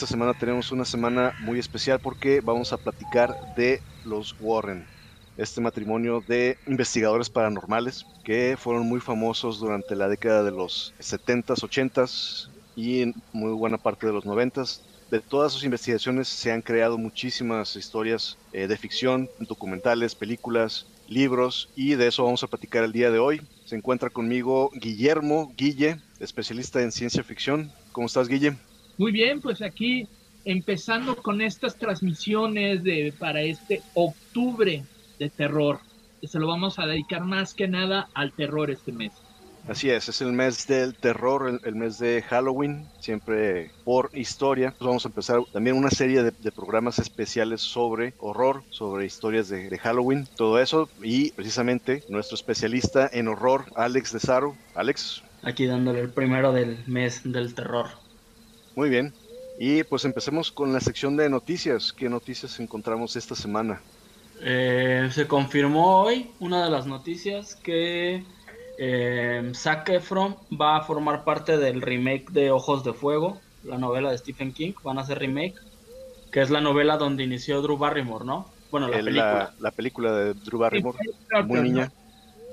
Esta semana tenemos una semana muy especial porque vamos a platicar de los Warren, este matrimonio de investigadores paranormales que fueron muy famosos durante la década de los 70s, 80s y en muy buena parte de los 90s. De todas sus investigaciones se han creado muchísimas historias eh, de ficción, documentales, películas, libros y de eso vamos a platicar el día de hoy. Se encuentra conmigo Guillermo Guille, especialista en ciencia ficción. ¿Cómo estás, Guille? Muy bien, pues aquí empezando con estas transmisiones de para este octubre de terror. Que se lo vamos a dedicar más que nada al terror este mes. Así es, es el mes del terror, el, mes de Halloween, siempre por historia. Pues vamos a empezar también una serie de, programas especiales sobre horror, sobre historias de, de, Halloween, todo eso. Y precisamente nuestro especialista en horror, Alex de Saro. Alex. Aquí dándole el primero del mes del terror. Muy bien. Y pues empecemos con la sección de noticias. ¿Qué noticias encontramos esta semana? Eh, se confirmó hoy una de las noticias que eh, Zac Efron va a formar parte del remake de Ojos de Fuego, la novela de Stephen King. Van a hacer remake, que es la novela donde inició Drew Barrymore, ¿no? Bueno, la película. La, película de Drew Barrymore, muy niña.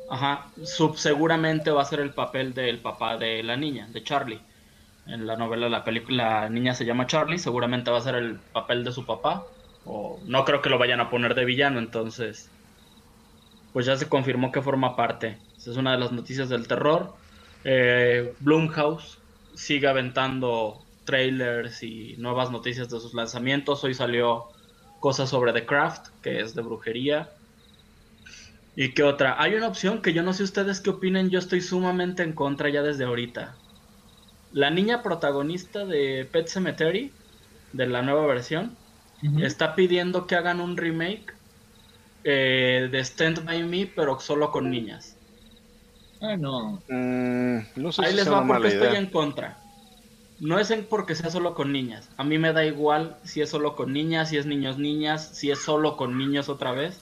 Ajá, Sub, seguramente va a ser el papel del papá de la niña, de Charlie en la novela, la película, la niña se llama Charlie, seguramente va a ser el papel de su papá, o no creo que lo vayan a poner de villano, entonces, pues ya se confirmó que forma parte. Esa es una de las noticias del terror. Eh, Blumhouse sigue aventando trailers y nuevas noticias de sus lanzamientos. Hoy salió cosas sobre The Craft, que es de brujería. ¿Y qué otra? Hay una opción que yo no sé ustedes qué opinen, yo estoy sumamente en contra ya desde ahorita la niña protagonista de Pet Cemetery, de la nueva versión, está pidiendo que hagan un remake eh, de Stand By Me, pero solo con niñas. Ah, no. Mm, no sé Ahí les va porque estoy en contra. No es porque sea solo con niñas. A mí me da igual si es solo con niñas, si es niños niñas, si es solo con niños otra vez.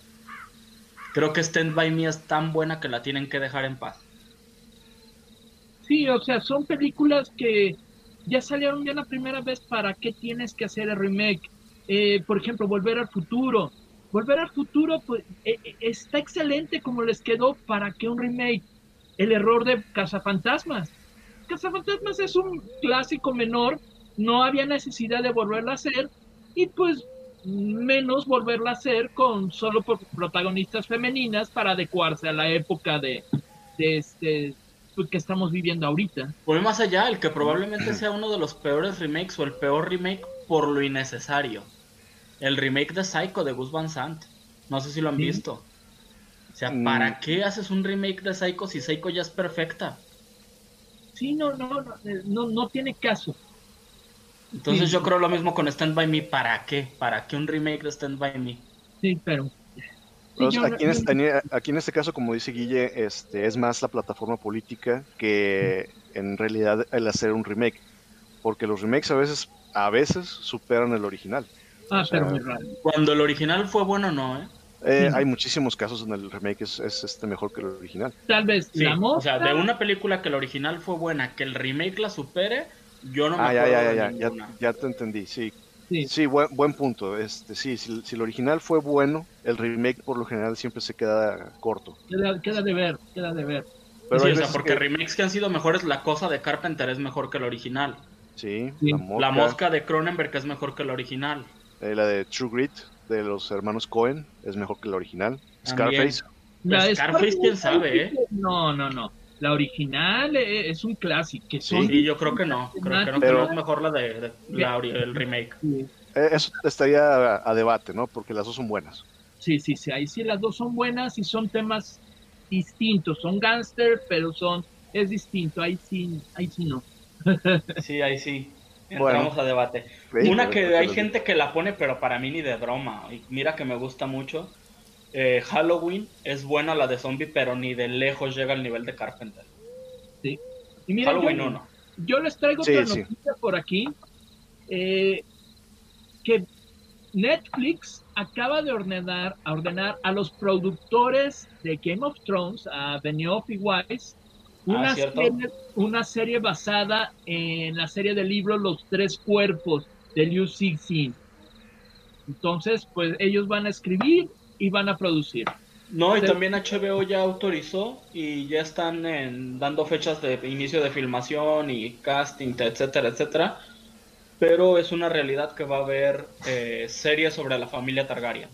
Creo que Stand By Me es tan buena que la tienen que dejar en paz. Sí, o sea, son películas que ya salieron ya la primera vez, ¿para qué tienes que hacer el remake? Eh, por ejemplo, Volver al Futuro. Volver al Futuro pues, eh, está excelente como les quedó, ¿para qué un remake? El error de Cazafantasmas. Cazafantasmas es un clásico menor, no había necesidad de volverla a hacer y pues menos volverla a hacer con solo protagonistas femeninas para adecuarse a la época de, de este que estamos viviendo ahorita. Voy más allá, el que probablemente sea uno de los peores remakes o el peor remake por lo innecesario. El remake de Psycho de Gus Van Sant. No sé si lo han visto. O sea, ¿para mm. qué haces un remake de Psycho si Psycho ya es perfecta? Sí, no, no, no, eh, no, tiene caso. Entonces yo creo lo mismo con Stand By Me. ¿Para qué? ¿Para qué un remake de Stand By Me? Sí, pero aquí, en este, caso, como dice Guille, este, es más la plataforma política que en realidad el hacer un remake. Porque los remakes a veces, a veces superan el original. Ah, pero Cuando el original fue bueno, no, ¿eh? eh hay muchísimos casos donde el remake es, este mejor que el original. Tal vez la O sea, de una película que el original fue buena, que el remake la supere, yo no me ah, ya, ya, ya, ya, ya, te entendí, sí. Sí, buen, buen, punto. Este, sí, si, el original fue bueno, el remake por lo general siempre se queda corto. Queda, de ver, queda de ver. Pero sí, o sea, porque remakes que han sido mejores, la cosa de Carpenter es mejor que el original. Sí, La, mosca. de Cronenberg es mejor que el original. Eh, la de True Grit de los hermanos Cohen es mejor que el original. Scarface. Scarface, quién sabe, ¿eh? No, no, no. La original e, es un clásico. sí, yo creo que no. Creo que no, pero, es mejor la de, el remake. Eh, eso estaría a, debate, ¿no? Porque las dos son buenas. Sí, sí, sí. Ahí sí las dos son buenas y son temas distintos. Son gángster, pero son es distinto. Ahí sí, ahí sí no. sí, ahí sí. Entramos a debate. Una que hay gente que la pone, pero para mí ni de broma. Y mira que me gusta mucho eh, Halloween es buena la de zombie, pero ni de lejos llega al nivel de Carpenter. Sí. Y mira, Halloween yo, Yo les traigo otra noticia por aquí. Eh, que Netflix acaba de ordenar, a ordenar a los productores de Game of Thrones, a Benioff y Weiss, una, ah, serie, una serie basada en la serie del libro Los Tres Cuerpos, del UCC. Entonces, pues ellos van a escribir y van a producir. No, y también HBO ya autorizó y ya están en, dando fechas de inicio de filmación y casting, etcétera, etcétera. Pero es una realidad que va a haber eh, series sobre la familia Targaryen.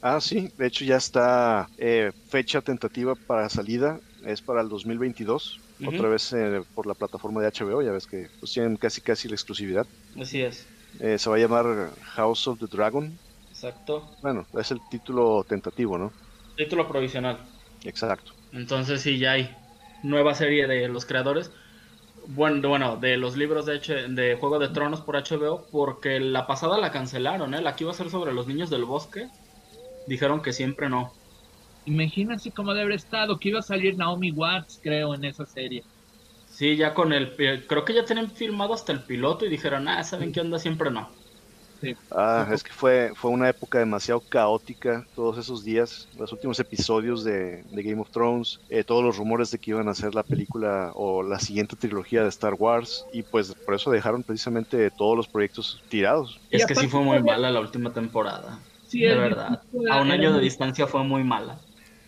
Ah, sí, de hecho ya está eh, fecha tentativa para salida, es para el 2022, otra vez eh, por la plataforma de HBO, ya ves que pues, tienen casi casi la exclusividad. Así es. Eh, se va a llamar House of the Dragon. Exacto. Bueno, es el título tentativo, ¿no? Título provisional. Exacto. Entonces sí, ya hay nueva serie de los creadores. Bueno, bueno, de los libros de, de Juego de Tronos por HBO, porque la pasada la cancelaron, ¿eh? La que iba a ser sobre los niños del bosque, dijeron que siempre no. Imagínense cómo debe haber estado, que iba a salir Naomi Watts, creo, en esa serie. Sí, ya con el... Creo que ya tienen filmado hasta el piloto y dijeron, ah, ¿saben qué onda? Siempre no. Ah, es que fue, fue una época demasiado caótica todos esos días, los últimos episodios de, Game of Thrones, eh, todos los rumores de que iban a hacer la película o la siguiente trilogía de Star Wars y pues por eso dejaron precisamente todos los proyectos tirados. Es que sí fue muy mala la última temporada. Sí, de verdad. A un año de distancia fue muy mala.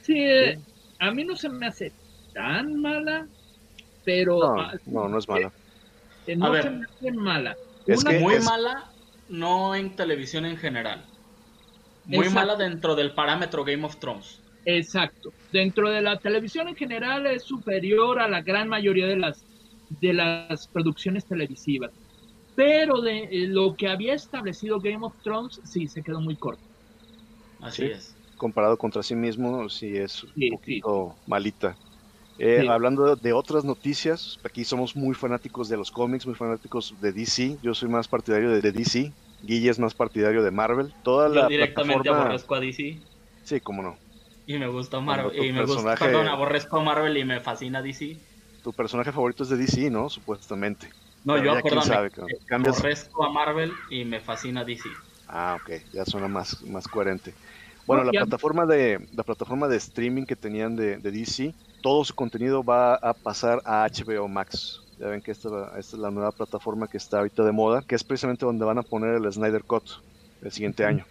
Sí, eh, a mí no se me hace tan mala, pero... No, no, no es mala. Eh, no se me hace mala. Es que muy mala no en televisión en general. Muy mala dentro del parámetro Game of Thrones. Exacto. Dentro de la televisión en general es superior a la gran mayoría de las, de las producciones televisivas. Pero de eh, lo que había establecido Game of Thrones, sí, se quedó muy corto. Así es. Comparado contra sí mismo, sí es un poquito malita. Eh, hablando de otras noticias, aquí somos muy fanáticos de los cómics, muy fanáticos de DC. Yo soy más partidario de, DC. Guille es más partidario de Marvel. Toda Yo directamente aborrezco a DC. Sí, cómo no. Y me gusta Marvel. Y me gusta, perdón, aborrezco a Marvel y me fascina DC. Tu personaje favorito es de DC, ¿no? Supuestamente. No, yo, perdón, aborrezco a Marvel y me fascina DC. Ah, ok, ya suena más, más coherente. Bueno, la plataforma de la plataforma de streaming que tenían de, DC, todo su contenido va a pasar a HBO Max. Ya ven que esta, esta, es la nueva plataforma que está ahorita de moda, que es precisamente donde van a poner el Snyder Cut el siguiente año.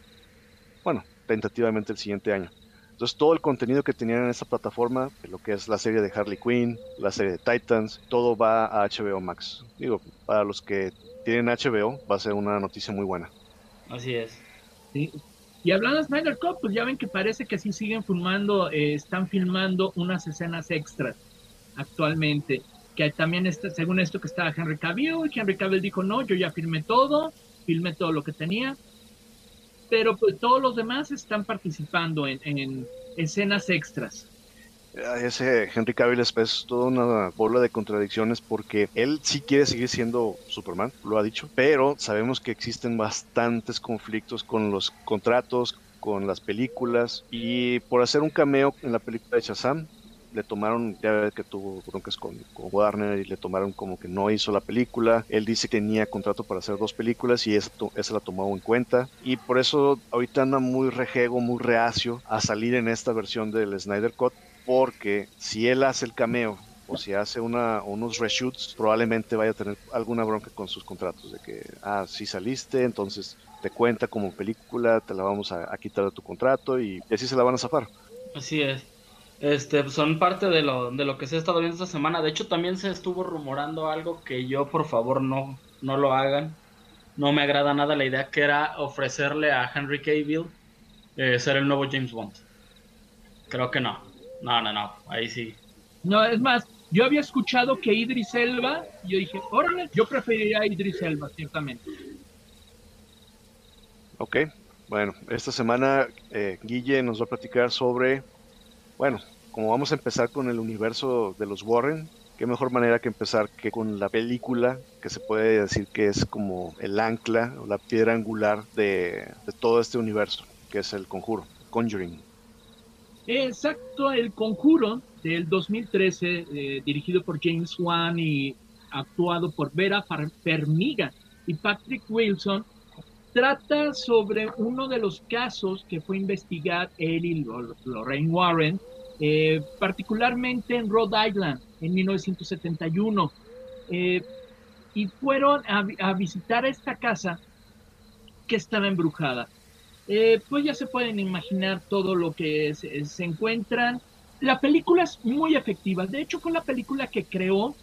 Bueno, tentativamente el siguiente año. Entonces todo el contenido que tenían en esa plataforma, lo que es la serie de Harley Quinn, la serie de Titans, todo va a HBO Max. Digo, para los que tienen HBO va a ser una noticia muy buena. Así es. Sí, y hablando de Snyder Cut, pues ya ven que parece que sí siguen filmando, eh, están filmando unas escenas extras actualmente. Que también, está, según esto, que estaba Henry Cavill, y Henry Cavill dijo, no, yo ya filmé todo, filmé todo lo que tenía. Pero pues todos los demás están participando en, escenas extras. Ese Henry Cavill es, toda una bola de contradicciones porque él sí quiere seguir siendo Superman, lo ha dicho, pero sabemos que existen bastantes conflictos con los contratos, con las películas y por hacer un cameo en la película de Shazam le tomaron, ya que tuvo broncas con, con, Warner y le tomaron como que no hizo la película. Él dice que tenía contrato para hacer dos películas y esa, esa la tomó en cuenta. Y por eso ahorita anda muy rejego, muy reacio a salir en esta versión del Snyder Cut porque si él hace el cameo o si hace una, unos reshoots, probablemente vaya a tener alguna bronca con sus contratos, de que, ah, si saliste, entonces te cuenta como película, te la vamos a, quitar de tu contrato y, así se la van a zafar. Así es. Este, son parte de lo, de lo que se ha estado viendo esta semana. De hecho, también se estuvo rumorando algo que yo, por favor, no, no lo hagan. No me agrada nada la idea que era ofrecerle a Henry Cavill eh, ser el nuevo James Bond. Creo que no. No, no, no, ahí sí. No, es más, yo había escuchado que Idris Elba, yo dije, órale, yo preferiría a Idris Elba, ciertamente. Ok, bueno, esta semana eh, Guille nos va a platicar sobre, bueno, como vamos a empezar con el universo de los Warren, qué mejor manera que empezar que con la película, que se puede decir que es como el ancla o la piedra angular de, de todo este universo, que es el conjuro, Conjuring. Exacto, El Conjuro del 2013, eh, dirigido por James Wan y actuado por Vera Fermiga y Patrick Wilson, trata sobre uno de los casos que fue investigar él y Lorraine Warren, eh, particularmente en Rhode Island en 1971. Eh, y fueron a, a visitar esta casa que estaba embrujada. Eh, pues ya se pueden imaginar todo lo que se, se, encuentran. La película es muy efectiva. De hecho, fue la película que creó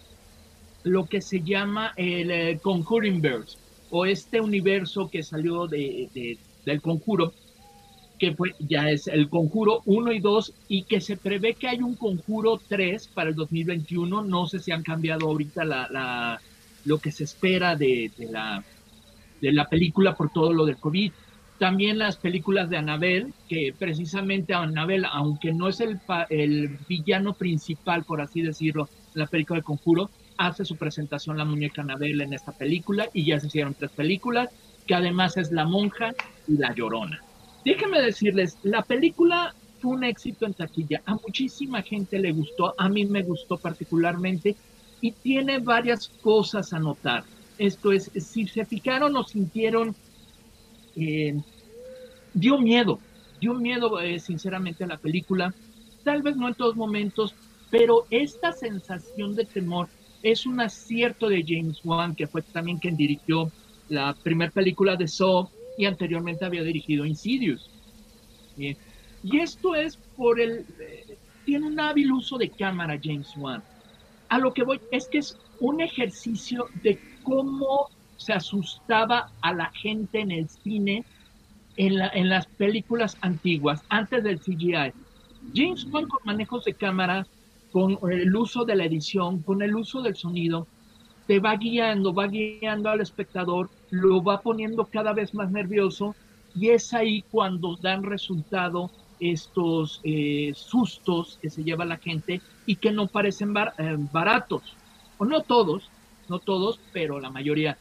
lo que se llama el eh, Conjuring Verse, o este universo que salió de, de, del conjuro, que fue, ya es el conjuro 1 y 2, y que se prevé que hay un conjuro 3 para el 2021. No sé si han cambiado ahorita la, la lo que se espera de, de, la, de la película por todo lo del COVID. También las películas de Anabel, que precisamente Anabel, aunque no es el, el villano principal, por así decirlo, la película de Conjuro, hace su presentación la muñeca Anabel en esta película y ya se hicieron tres películas, que además es La Monja y La Llorona. Déjenme decirles, la película fue un éxito en taquilla, a muchísima gente le gustó, a mí me gustó particularmente y tiene varias cosas a notar. Esto es, si se fijaron o sintieron, eh, dio miedo, dio miedo eh, sinceramente a la película, tal vez no en todos momentos, pero esta sensación de temor es un acierto de James Wan, que fue también quien dirigió la primera película de Saw y anteriormente había dirigido Insidious. ¿sí? Y esto es por el... Eh, tiene un hábil uso de cámara James Wan. A lo que voy es que es un ejercicio de cómo se asustaba a la gente en el cine en, la, las películas antiguas, antes del CGI. James Wan con manejos de cámara, con el uso de la edición, con el uso del sonido, te va guiando, va guiando al espectador, lo va poniendo cada vez más nervioso y es ahí cuando dan resultado estos eh, sustos que se lleva la gente y que no parecen bar, eh, baratos, o no todos, no todos, pero la mayoría.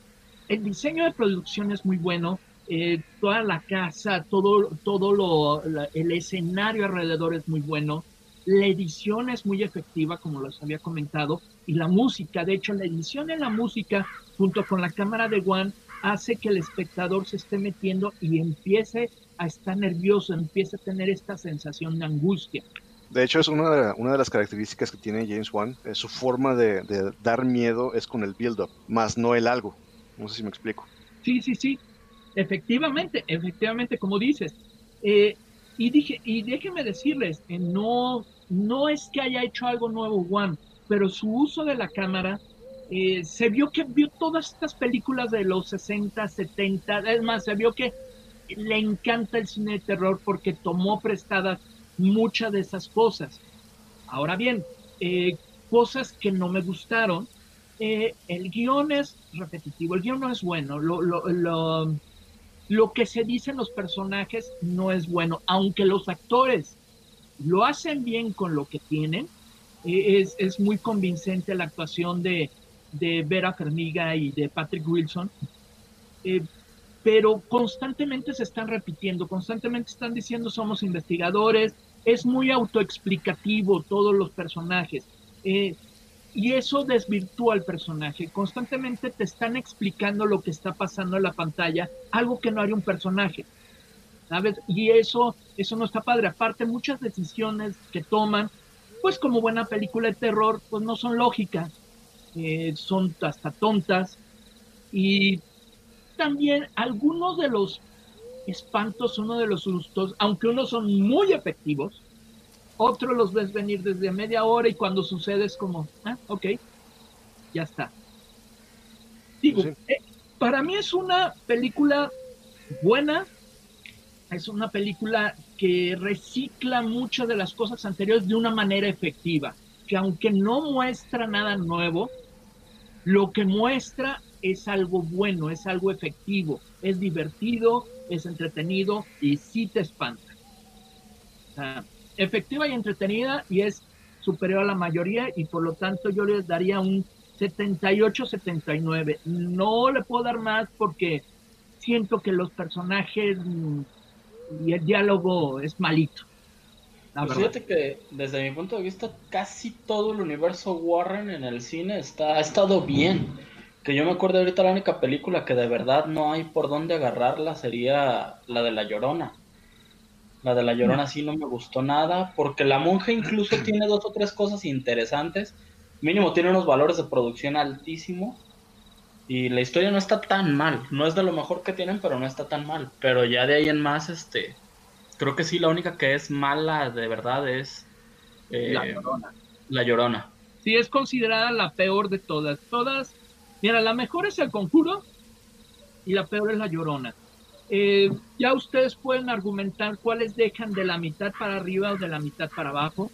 El diseño de producción es muy bueno, eh, toda la casa, todo, todo lo, el escenario alrededor es muy bueno, la edición es muy efectiva, como les había comentado, y la música, de hecho, la edición en la música, junto con la cámara de One, hace que el espectador se esté metiendo y empiece a estar nervioso, empiece a tener esta sensación de angustia. De hecho, es una de, una de las características que tiene James Wan. Es su forma de, de dar miedo es con el build-up, más no el algo. No sé si me explico. Sí, sí, sí. Efectivamente, efectivamente, como dices. Eh, y dije, y déjenme decirles, eh, no, no es que haya hecho algo nuevo Wan, pero su uso de la cámara eh, se vio que vio todas estas películas de los 60, 70, es más, se vio que le encanta el cine de terror porque tomó prestadas muchas de esas cosas. Ahora bien, eh, cosas que no me gustaron, el guion es repetitivo, el guion no es bueno, lo, lo, lo, lo que se dicen los personajes no es bueno, aunque los actores lo hacen bien con lo que tienen, eh, es, es, muy convincente la actuación de, de Vera Fermiga y de Patrick Wilson, eh, pero constantemente se están repitiendo, constantemente están diciendo somos investigadores, es muy autoexplicativo todos los personajes. Eh, y eso desvirtúa al personaje. Constantemente te están explicando lo que está pasando en la pantalla, algo que no haría un personaje. ¿Sabes? Y eso, eso no está padre. Aparte, muchas decisiones que toman, pues como buena película de terror, pues no son lógicas. Eh, son hasta tontas. Y también algunos de los espantos, uno de los sustos, aunque unos son muy efectivos, otros los ves venir desde media hora y cuando sucede es como, ah, ok, ya está. Digo, sí. eh, para mí es una película buena, es una película que recicla muchas de las cosas anteriores de una manera efectiva, que aunque no muestra nada nuevo, lo que muestra es algo bueno, es algo efectivo, es divertido, es entretenido y sí te espanta. O sea, efectiva y entretenida y es superior a la mayoría y por lo tanto yo les daría un 78-79. No le puedo dar más porque siento que los personajes y el diálogo es malito. Pues fíjate que desde mi punto de vista casi todo el universo Warren en el cine está, ha estado bien. Que yo me acuerdo ahorita la única película que de verdad no hay por dónde agarrarla sería la de La Llorona. La de La Llorona sí no me gustó nada, porque La Monja incluso tiene dos o tres cosas interesantes. Mínimo tiene unos valores de producción altísimos. Y la historia no está tan mal. No es de lo mejor que tienen, pero no está tan mal. Pero ya de ahí en más, este. Creo que sí, la única que es mala de verdad es. Eh, la Llorona. La Llorona. Sí, es considerada la peor de todas. Todas. Mira, la mejor es el conjuro y la peor es la Llorona. Eh, ya ustedes pueden argumentar cuáles dejan de la mitad para arriba o de la mitad para abajo.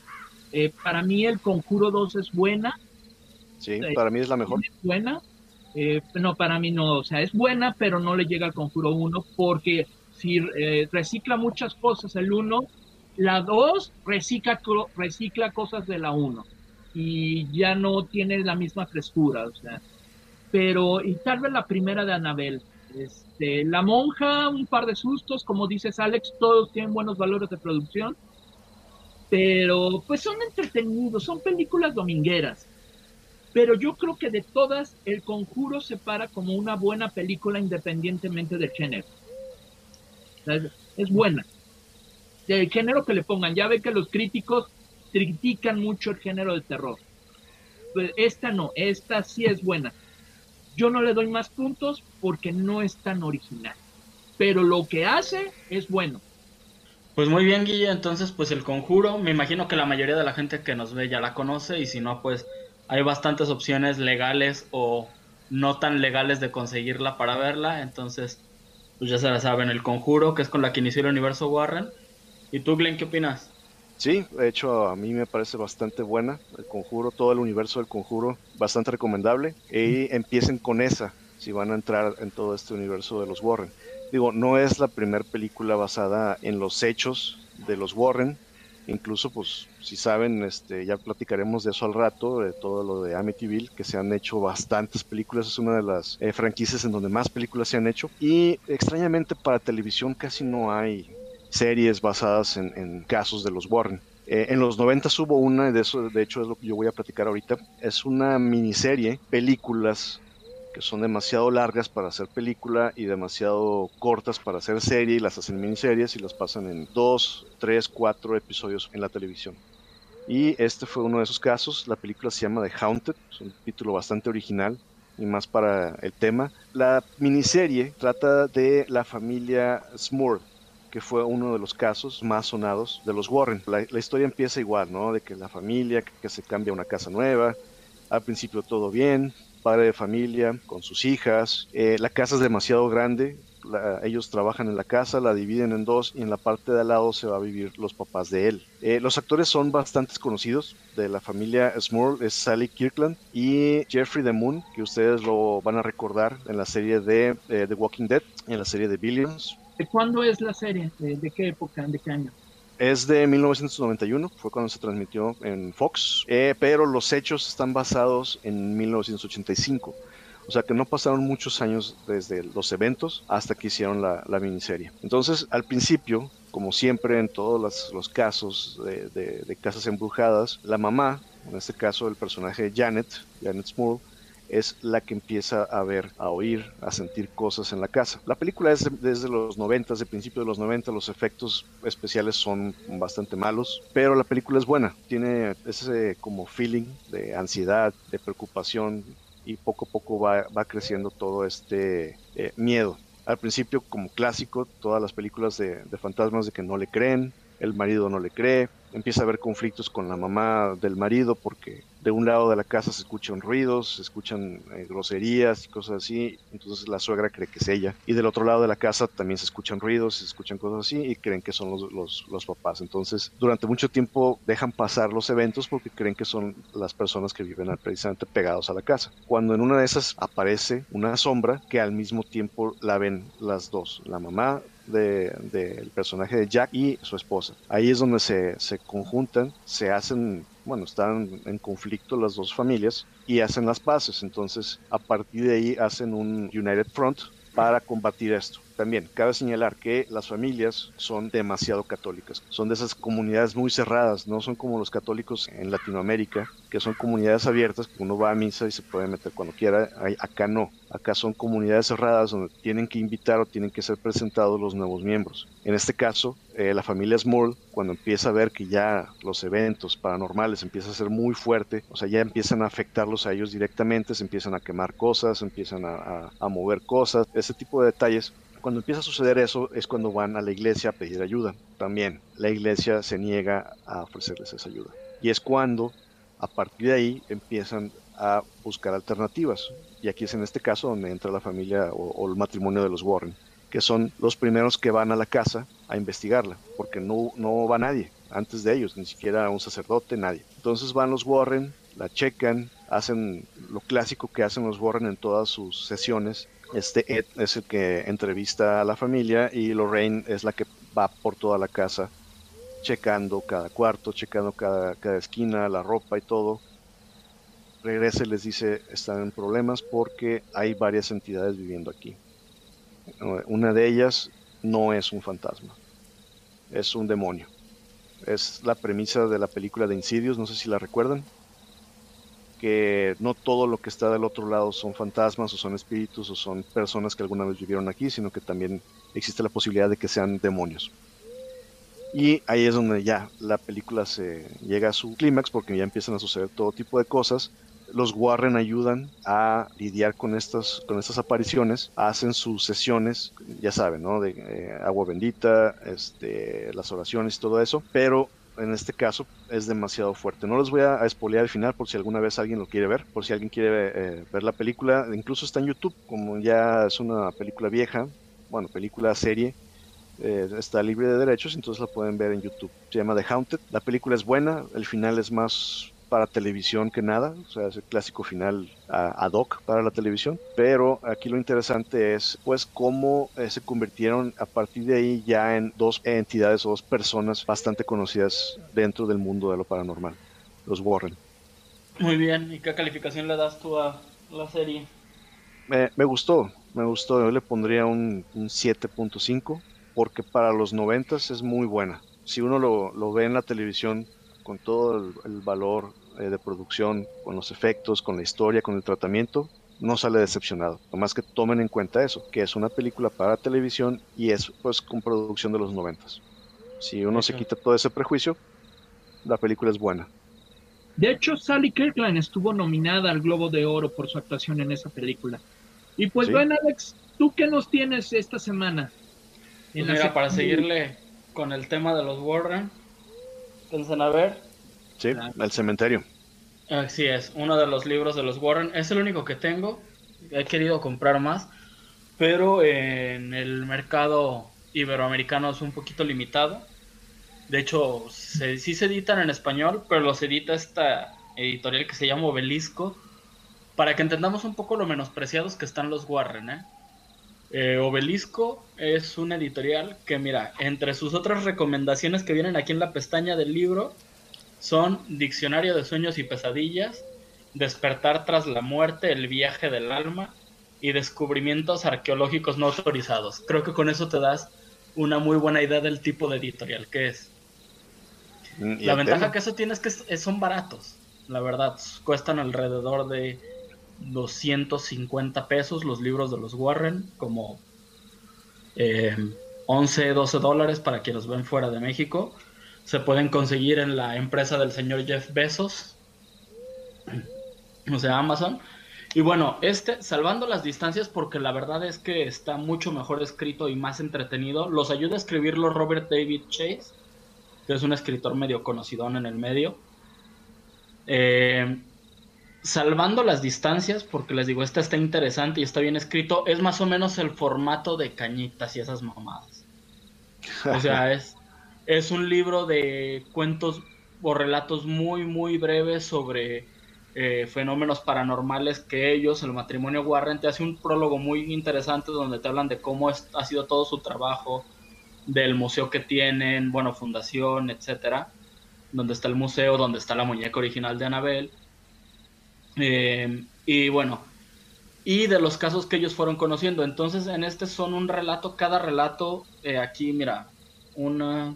Eh, para mí el Conjuro 2 es buena. Sí, eh, para mí es la mejor. Es buena. no, para mí no. O sea, es buena, pero no le llega al Conjuro 1 porque si recicla muchas cosas el 1, la 2 recicla, recicla cosas de la 1 y ya no tiene la misma frescura. O sea, pero, y tal vez la primera de Anabel. Este, la monja, un par de sustos, como dices Alex, todos tienen buenos valores de producción, pero pues son entretenidos, son películas domingueras. Pero yo creo que de todas, El Conjuro se para como una buena película independientemente del género. Es, buena. Del género que le pongan. Ya ve que los críticos critican mucho el género de terror. Pues esta no, esta sí es buena. Yo no le doy más puntos porque no es tan original. Pero lo que hace es bueno. Pues muy bien, Guille. Entonces, pues el conjuro, me imagino que la mayoría de la gente que nos ve ya la conoce y si no, pues hay bastantes opciones legales o no tan legales de conseguirla para verla. Entonces, pues ya se la saben, el conjuro, que es con la que inició el universo Warren. ¿Y tú, Glenn, qué opinas? Sí, de hecho a mí me parece bastante buena. El conjuro, todo el universo del conjuro, bastante recomendable. Y empiecen con esa, si van a entrar en todo este universo de los Warren. Digo, no es la primera película basada en los hechos de los Warren. Incluso, pues, si saben, este, ya platicaremos de eso al rato, de todo lo de Amityville, que se han hecho bastantes películas. Es una de las eh, franquicias en donde más películas se han hecho. Y extrañamente para televisión casi no hay series basadas en, casos de los Warren. Eh, en los 90 hubo una, de eso de hecho es lo que yo voy a platicar ahorita, es una miniserie, películas que son demasiado largas para hacer película y demasiado cortas para hacer serie y las hacen miniseries y las pasan en dos, tres, cuatro episodios en la televisión. Y este fue uno de esos casos, la película se llama The Haunted, es un título bastante original y más para el tema. La miniserie trata de la familia Smurf, que fue uno de los casos más sonados de los Warren. La, historia empieza igual, ¿no? De que la familia, que, se cambia una casa nueva, al principio todo bien, padre de familia con sus hijas, eh, la casa es demasiado grande, ellos trabajan en la casa, la dividen en dos y en la parte de al lado se va a vivir los papás de él. Eh, los actores son bastante conocidos de la familia Smurl, es Sally Kirkland y Jeffrey the Moon, que ustedes lo van a recordar en la serie de eh, The Walking Dead, en la serie de Billions. ¿De cuándo es la serie? ¿De, qué época? ¿De qué año? Es de 1991, fue cuando se transmitió en Fox, eh, pero los hechos están basados en 1985. O sea que no pasaron muchos años desde los eventos hasta que hicieron la, miniserie. Entonces, al principio, como siempre en todos los, casos de, de, casas embrujadas, la mamá, en este caso el personaje de Janet, Janet Small, es la que empieza a ver, a oír, a sentir cosas en la casa. La película es desde los 90, de principio de los 90, los efectos especiales son bastante malos, pero la película es buena, tiene ese como feeling de ansiedad, de preocupación y poco a poco va, creciendo todo este eh, miedo. Al principio, como clásico, todas las películas de fantasmas de que no le creen, el marido no le cree, empieza a haber conflictos con la mamá del marido porque de un lado de la casa se escuchan ruidos, se escuchan eh, groserías y cosas así, entonces la suegra cree que es ella. Y del otro lado de la casa también se escuchan ruidos, se escuchan cosas así y creen que son los, los, papás. Entonces durante mucho tiempo dejan pasar los eventos porque creen que son las personas que viven precisamente pegados a la casa. Cuando en una de esas aparece una sombra que al mismo tiempo la ven las dos, la mamá del de, personaje de Jack y su esposa. Ahí es donde se, se conjuntan, se hacen, bueno, están en conflicto las dos familias y hacen las paces. Entonces, a partir de ahí hacen un United Front para combatir esto. También cabe señalar que las familias son demasiado católicas. Son de esas comunidades muy cerradas, no son como los católicos en Latinoamérica, que son comunidades abiertas, que uno va a misa y se puede meter cuando quiera. Acá no. Acá son comunidades cerradas donde tienen que invitar o tienen que ser presentados los nuevos miembros. En este caso, eh, la familia Small, cuando empieza a ver que ya los eventos paranormales empiezan a ser muy fuerte, o sea, ya empiezan a afectarlos a ellos directamente, se empiezan a quemar cosas, empiezan a, a mover cosas, ese tipo de detalles cuando empieza a suceder eso es cuando van a la iglesia a pedir ayuda. También la iglesia se niega a ofrecerles esa ayuda. Y es cuando a partir de ahí empiezan a buscar alternativas. Y aquí es en este caso donde entra la familia o, el matrimonio de los Warren, que son los primeros que van a la casa a investigarla, porque no, no va nadie antes de ellos, ni siquiera un sacerdote, nadie. Entonces van los Warren, la checan, hacen lo clásico que hacen los Warren en todas sus sesiones, este Ed es el que entrevista a la familia y Lorraine es la que va por toda la casa checando cada cuarto, checando cada, cada esquina, la ropa y todo. Regresa y les dice, están en problemas porque hay varias entidades viviendo aquí. Una de ellas no es un fantasma, es un demonio. Es la premisa de la película de Insidious, no sé si la recuerdan que no todo lo que está del otro lado son fantasmas o son espíritus o son personas que alguna vez vivieron aquí, sino que también existe la posibilidad de que sean demonios. Y ahí es donde ya la película se llega a su clímax porque ya empiezan a suceder todo tipo de cosas. Los Warren ayudan a lidiar con estas, con estas apariciones, hacen sus sesiones, ya saben, ¿no? De eh, agua bendita, este, las oraciones todo eso, pero en este caso es demasiado fuerte. No les voy a, espolear el final por si alguna vez alguien lo quiere ver, por si alguien quiere eh, ver la película. Incluso está en YouTube, como ya es una película vieja, bueno, película serie, eh, está libre de derechos, entonces la pueden ver en YouTube. Se llama The Haunted. La película es buena, el final es más para televisión que nada, o sea, es el clásico final ad hoc para la televisión, pero aquí lo interesante es pues cómo eh, se convirtieron a partir de ahí ya en dos entidades o dos personas bastante conocidas dentro del mundo de lo paranormal, los Warren. Muy bien, ¿y qué calificación le das tú a la serie? me gustó, me gustó, yo le pondría un, 7.5 porque para los 90 es muy buena. Si uno lo, lo ve en la televisión con todo el, valor eh, de producción, con los efectos, con la historia, con el tratamiento, no sale decepcionado. Nomás que tomen en cuenta eso, que es una película para televisión y es pues con producción de los noventas. Si uno se quita todo ese prejuicio, la película es buena. De hecho, Sally Kirkland estuvo nominada al Globo de Oro por su actuación en esa película. Y pues bueno, Alex, ¿tú qué nos tienes esta semana? Pues mira, para seguirle con el tema de los Warren, ¿Piensan a ver? Sí, El Cementerio. Así es, uno de los libros de los Warren. Es el único que tengo. He querido comprar más, pero en el mercado iberoamericano es un poquito limitado. De hecho, sí se editan en español, pero los edita esta editorial que se llama Obelisco, para que entendamos un poco lo menospreciados que están los Warren. ¿eh? Eh, Obelisco es una editorial que, mira, entre sus otras recomendaciones que vienen aquí en la pestaña del libro son Diccionario de Sueños y Pesadillas, Despertar tras la muerte, El viaje del alma y Descubrimientos arqueológicos no autorizados. Creo que con eso te das una muy buena idea del tipo de editorial que es. Mm, la ventaja que eso tiene es que son baratos, la verdad, cuestan alrededor de 250 pesos los libros de los Warren, como 11, eh, 12 dólares para quienes ven fuera de México. Se pueden conseguir en la empresa del señor Jeff Bezos, o sea, Amazon. Y bueno, este, salvando las distancias, porque la verdad es que está mucho mejor escrito y más entretenido, los ayuda a escribirlo Robert David Chase, que es un escritor medio conocido en el medio. Eh, salvando las distancias, porque les digo, esta está interesante y está bien escrito, es más o menos el formato de cañitas y esas mamadas. O sea, es, es un libro de cuentos o relatos muy, muy breves sobre eh, fenómenos paranormales que ellos, el matrimonio Warren, te hace un prólogo muy interesante donde te hablan de cómo ha sido todo su trabajo, del museo que tienen, bueno, fundación, etcétera, donde está el museo, donde está la muñeca original de Annabelle Eh, y bueno, y de los casos que ellos fueron conociendo. Entonces, en este son un relato, cada relato, eh, aquí, mira, una,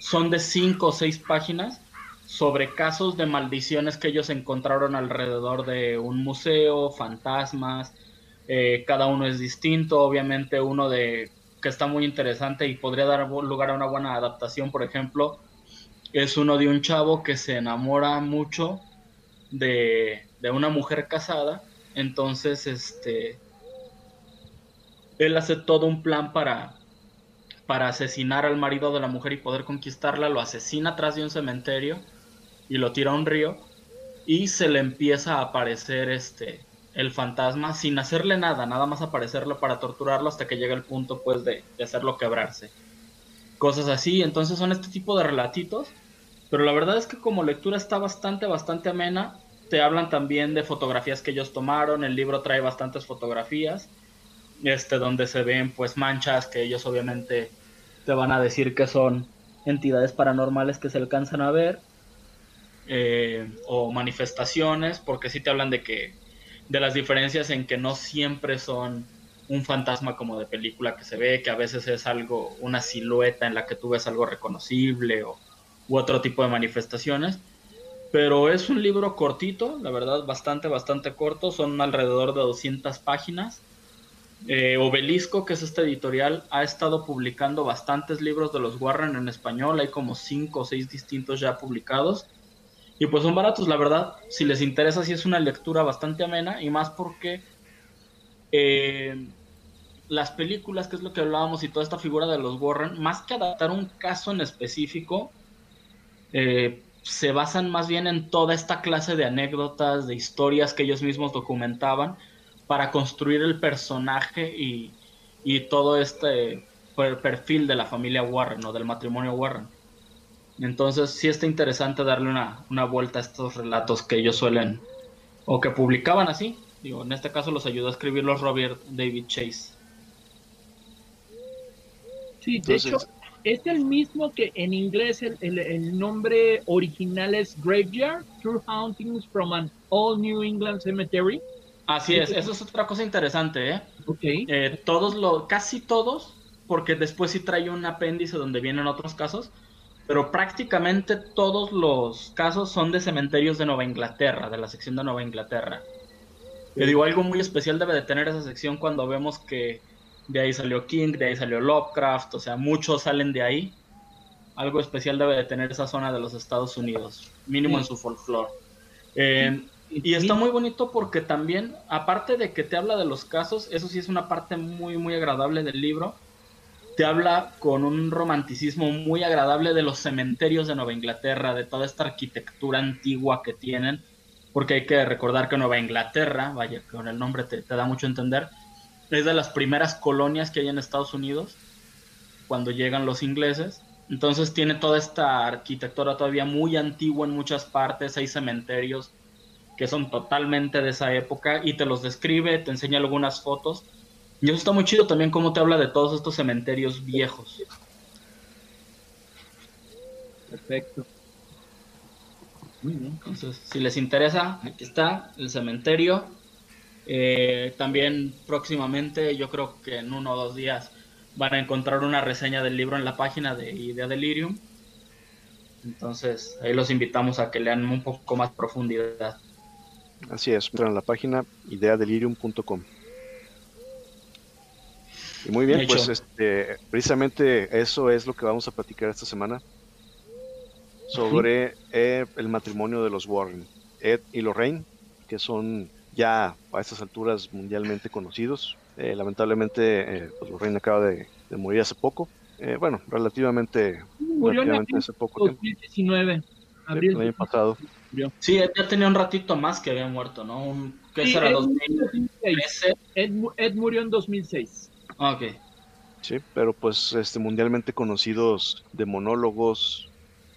son de cinco o seis páginas sobre casos de maldiciones que ellos encontraron alrededor de un museo, fantasmas, eh, cada uno es distinto, obviamente uno de que está muy interesante y podría dar lugar a una buena adaptación, por ejemplo, es uno de un chavo que se enamora mucho de, de una mujer casada entonces, este, él hace todo un plan para, para asesinar al marido de la mujer y poder conquistarla, lo asesina atrás de un cementerio y lo tira a un río y se le empieza a aparecer este el fantasma sin hacerle nada, nada más aparecerlo para torturarlo hasta que llega el punto pues de, de hacerlo quebrarse. Cosas así, entonces son este tipo de relatitos, pero la verdad es que como lectura está bastante, bastante amena te hablan también de fotografías que ellos tomaron, el libro trae bastantes fotografías, este, donde se ven pues manchas que ellos obviamente te van a decir que son entidades paranormales que se alcanzan a ver, eh, o manifestaciones, porque sí te hablan de que, de las diferencias en que no siempre son un fantasma como de película que se ve, que a veces es algo, una silueta en la que tú ves algo reconocible o, u otro tipo de manifestaciones pero es un libro cortito, la verdad, bastante, bastante corto. Son alrededor de 200 páginas. Eh, Obelisco, que es este editorial, ha estado publicando bastantes libros de los Warren en español. Hay como 5 o 6 distintos ya publicados. Y pues son baratos, la verdad. Si les interesa, sí es una lectura bastante amena. Y más porque eh, las películas, que es lo que hablábamos, y toda esta figura de los Warren, más que adaptar un caso en específico, eh, se basan más bien en toda esta clase de anécdotas, de historias que ellos mismos documentaban para construir el personaje y, todo este perfil de la familia Warren o del matrimonio Warren. Entonces sí está interesante darle una, una, vuelta a estos relatos que ellos suelen o que publicaban así. Digo, en este caso los ayudó a escribirlos Robert David Chase. Sí, de hecho, es el mismo que en inglés el, nombre original es Graveyard, True Hauntings from an All New England Cemetery. Así es, eso es otra cosa interesante, ¿eh? Okay. Eh, todos lo, casi todos, porque después sí trae un apéndice donde vienen otros casos, pero prácticamente todos los casos son de cementerios de Nueva Inglaterra, de la sección de Nueva Inglaterra. Yo digo, algo muy especial debe de tener esa sección cuando vemos que de ahí salió King, de ahí salió Lovecraft, o sea, muchos salen de ahí. Algo especial debe de tener esa zona de los Estados Unidos, mínimo en su folclore. Eh, y está muy bonito porque también, aparte de que te habla de los casos, eso sí es una parte muy, muy agradable del libro, te habla con un romanticismo muy agradable de los cementerios de Nueva Inglaterra, de toda esta arquitectura antigua que tienen, porque hay que recordar que Nueva Inglaterra, vaya, con el nombre te, te da mucho a entender, es de las primeras colonias que hay en Estados Unidos cuando llegan los ingleses. Entonces tiene toda esta arquitectura todavía muy antigua en muchas partes, hay cementerios que son totalmente de esa época y te los describe, te enseña algunas fotos. Y eso está muy chido también cómo te habla de todos estos cementerios viejos. Perfecto. Muy bien. Entonces, si les interesa, aquí está el cementerio eh, también próximamente, yo creo que en uno o dos días, van a encontrar una reseña del libro en la página de Idea Delirium. Entonces, ahí los invitamos a que lean un poco más profundidad. Así es, en la página ideadelirium.com. Y muy bien, pues este, precisamente eso es lo que vamos a platicar esta semana sobre eh, el matrimonio de los Warren, Ed y Lorraine, que son ya a estas alturas mundialmente conocidos. Eh, lamentablemente, eh, pues Lorraine acaba de, morir hace poco. Eh, bueno, relativamente, Murió relativamente hace poco 2019, abril. El año pasado. Sí, ya tenía un ratito más que había muerto, ¿no? Un, ¿Qué será? Ed, 2006. Ed, murió en 2006. Ah, ok. Sí, pero pues este mundialmente conocidos demonólogos,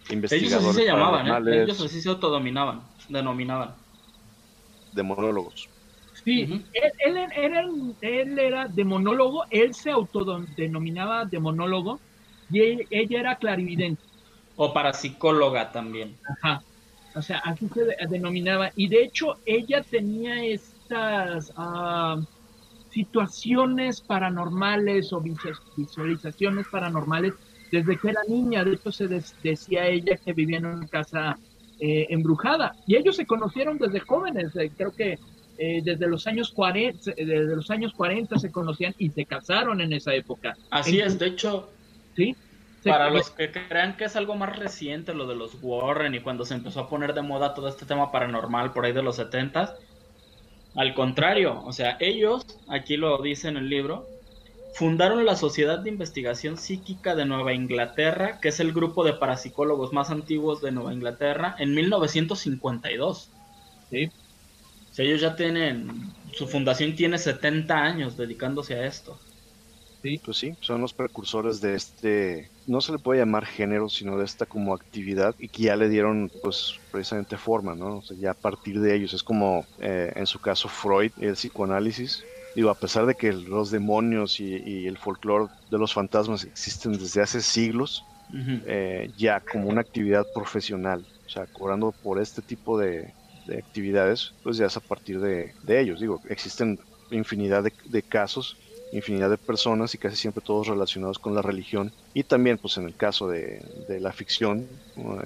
investigadores. Ellos así se llamaban, ¿eh? Ellos así se autodominaban, denominaban de monólogos. Sí, él, era, él era demonólogo, él se autodenominaba demonólogo y ella era clarividente. O parapsicóloga también. Ajá. O sea, así se denominaba. Y de hecho, ella tenía estas ah, situaciones paranormales o visualizaciones paranormales desde que era niña. De hecho, se decía ella que vivía en una casa eh, embrujada. Y ellos se conocieron desde jóvenes. Eh, creo que eh, desde los años 40, desde los años 40 se conocían y se casaron en esa época. Así es, de hecho, sí. Para los que crean que es algo más reciente lo de los Warren y cuando se empezó a poner de moda todo este tema paranormal por ahí de los 70 al contrario, o sea, ellos, aquí lo dice en el libro, fundaron la Sociedad de Investigación Psíquica de Nueva Inglaterra, que es el grupo de parapsicólogos más antiguos de Nueva Inglaterra, en 1952. Sí. ellos ya tienen, su fundación tiene 70 años dedicándose a esto. Sí. Pues sí, son los precursores de este, no se le puede llamar género, sino de esta como actividad y que ya le dieron pues precisamente forma, ¿no? O sea, ya a partir de ellos, es como eh, en su caso Freud, el psicoanálisis, digo, a pesar de que los demonios y, el folclore de los fantasmas existen desde hace siglos, eh, ya como una actividad profesional, o sea, cobrando por este tipo de, actividades, pues ya es a partir de, ellos. Digo, existen infinidad de casos infinidad de personas y casi siempre todos relacionados con la religión. Y también, pues en el caso de, la ficción,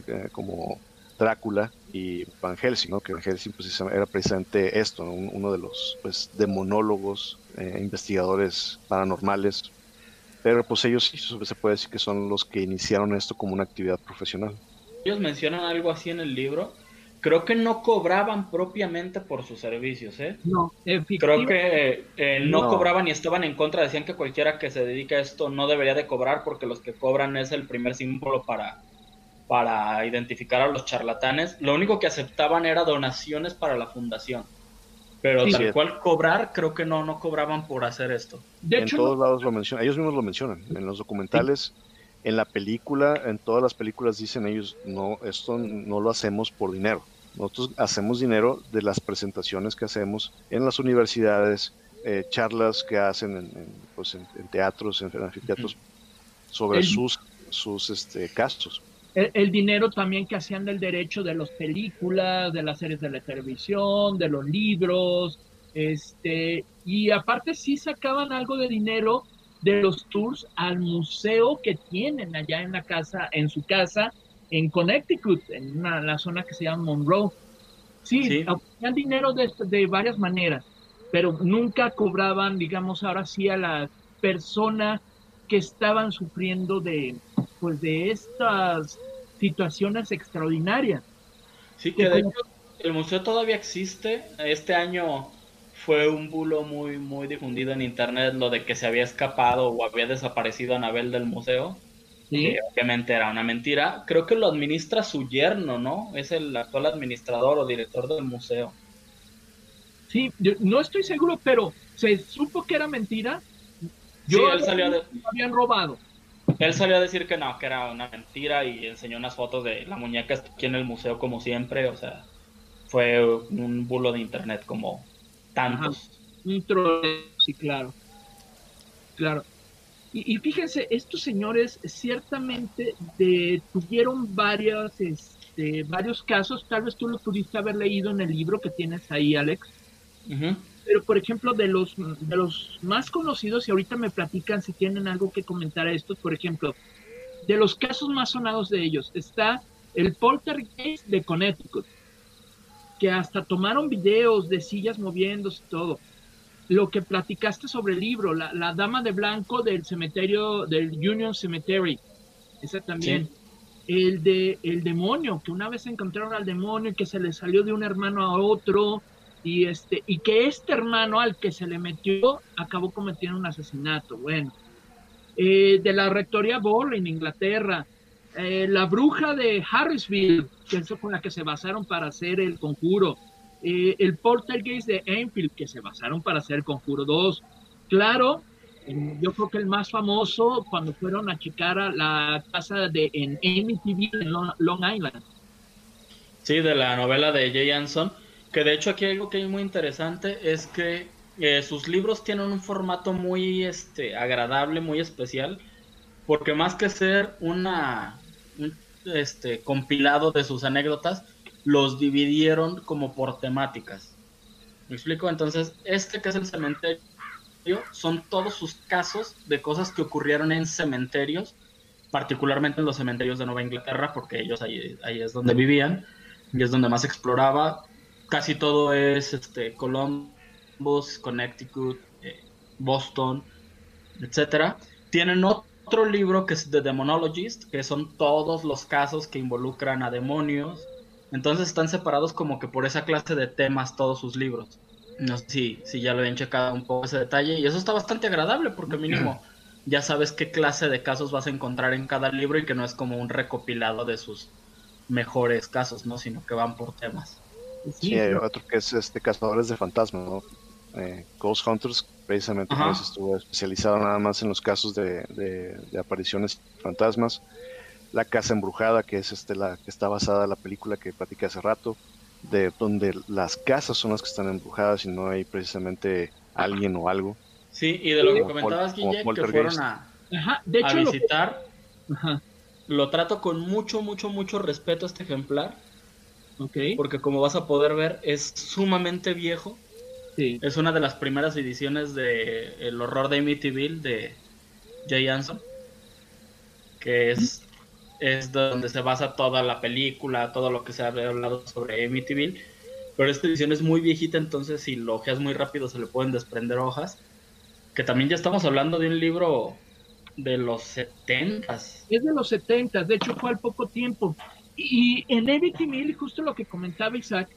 eh, como Drácula y Van Helsing, ¿no? que Van Helsing pues, era precisamente esto, uno de los pues, demonólogos, eh, investigadores paranormales. Pero pues ellos sí se puede decir que son los que iniciaron esto como una actividad profesional. Ellos mencionan algo así en el libro, creo que no cobraban propiamente por sus servicios, ¿eh? No, creo que eh, no, cobraban y estaban en contra, decían que cualquiera que se dedique a esto no debería de cobrar porque los que cobran es el primer símbolo para, para identificar a los charlatanes. Lo único que aceptaban era donaciones para la fundación. Pero tal cual cobrar, creo que no, no cobraban por hacer esto. De en todos lados lo mencionan, ellos mismos lo mencionan, en los documentales en la película, en todas las películas dicen ellos, no, esto no lo hacemos por dinero. Nosotros hacemos dinero de las presentaciones que hacemos en las universidades, eh, charlas que hacen en, pues en, teatros, en anfiteatros, sobre sus, sus este, casos. El, dinero también que hacían del derecho de las películas, de las series de la televisión, de los libros, este, y aparte sí sacaban algo de dinero de los tours al museo que tienen allá en la casa, en su casa, en Connecticut, en una, la zona que se llama Monroe. Sí, obtenían dinero de, de varias maneras, pero nunca cobraban, digamos, ahora sí a las personas que estaban sufriendo de, pues, de estas situaciones extraordinarias. Sí, que de hecho el museo todavía existe. Este año fue un bulo muy, muy difundido en internet lo de que se había escapado o había desaparecido Anabel del museo. ¿Sí? obviamente era una mentira. Creo que lo administra su yerno, ¿no? Es el actual administrador o director del museo. Sí, no estoy seguro, pero se supo que era mentira. Yo sí, él salió de... habían robado. Él salió a decir que no, que era una mentira y enseñó unas fotos de la muñeca aquí en el museo como siempre, o sea, fue un bulo de internet como tantos. Un sí, claro. Claro. Y, fíjense, estos señores ciertamente tuvieron varios, este, varios casos, tal vez tú lo pudiste haber leído en el libro que tienes ahí, Alex. Pero, por ejemplo, de los, de los más conocidos, y ahorita me platican si tienen algo que comentar a estos, por ejemplo, de los casos más sonados de ellos, está el poltergeist de Connecticut que hasta tomaron videos de sillas moviéndose y todo. Lo que platicaste sobre el libro, la, dama de blanco del cementerio, del Union Cemetery, ese también. El de el demonio, que una vez encontraron al demonio y que se le salió de un hermano a otro, y este, y que este hermano al que se le metió acabó cometiendo un asesinato. Bueno, eh, de la rectoría Ball en Inglaterra, eh, la bruja de Harrisville, que es con la que se basaron para hacer el conjuro, eh, el poltergeist de Enfield, que se basaron para hacer el conjuro 2. Claro, yo creo que el más famoso cuando fueron a checar a la casa de en Amityville en Long, Island. Sí, de la novela de Jay Anson, que de hecho aquí algo que es muy interesante es que eh, sus libros tienen un formato muy este agradable, muy especial, porque más que ser una este, compilado de sus anécdotas, los dividieron como por temáticas. ¿Me explico? Entonces, este que es el cementerio son todos sus casos de cosas que ocurrieron en cementerios, particularmente en los cementerios de Nueva Inglaterra, porque ellos ahí, ahí es donde vivían y es donde más exploraba. Casi todo es este, Columbus, Connecticut, eh, Boston, etcétera. Tienen otro libro que es The Demonologist, que son todos los casos que involucran a demonios. Entonces están separados como que por esa clase de temas todos sus libros. No sé si, ya lo habían checado un poco ese detalle. Y eso está bastante agradable porque mínimo ya sabes qué clase de casos vas a encontrar en cada libro y que no es como un recopilado de sus mejores casos, ¿no? Sino que van por temas. Sí, hay otro que es este Cazadores de Fantasmas, ¿no? Eh, Ghost Hunters, precisamente estuvo especializado nada más en los casos de, de, apariciones fantasmas. La Casa Embrujada, que es este la que está basada en la película que platicé hace rato, de donde las casas son las que están embrujadas y no hay precisamente alguien o algo. Sí, y de lo que comentabas, Guille, que fueron a, visitar, lo, trato con mucho, mucho, mucho respeto a este ejemplar. Okay. Porque como vas a poder ver, es sumamente viejo. Sí. Es una de las primeras ediciones de El horror de Amityville de Jay Anson. Que es es donde se basa toda la película, todo lo que se ha hablado sobre Amityville. Pero esta edición es muy viejita, entonces si lo ojeas muy rápido se le pueden desprender hojas. Que también ya estamos hablando de un libro de los 70 Es de los 70 de hecho fue al poco tiempo. Y en Amityville, justo lo que comentaba Isaac,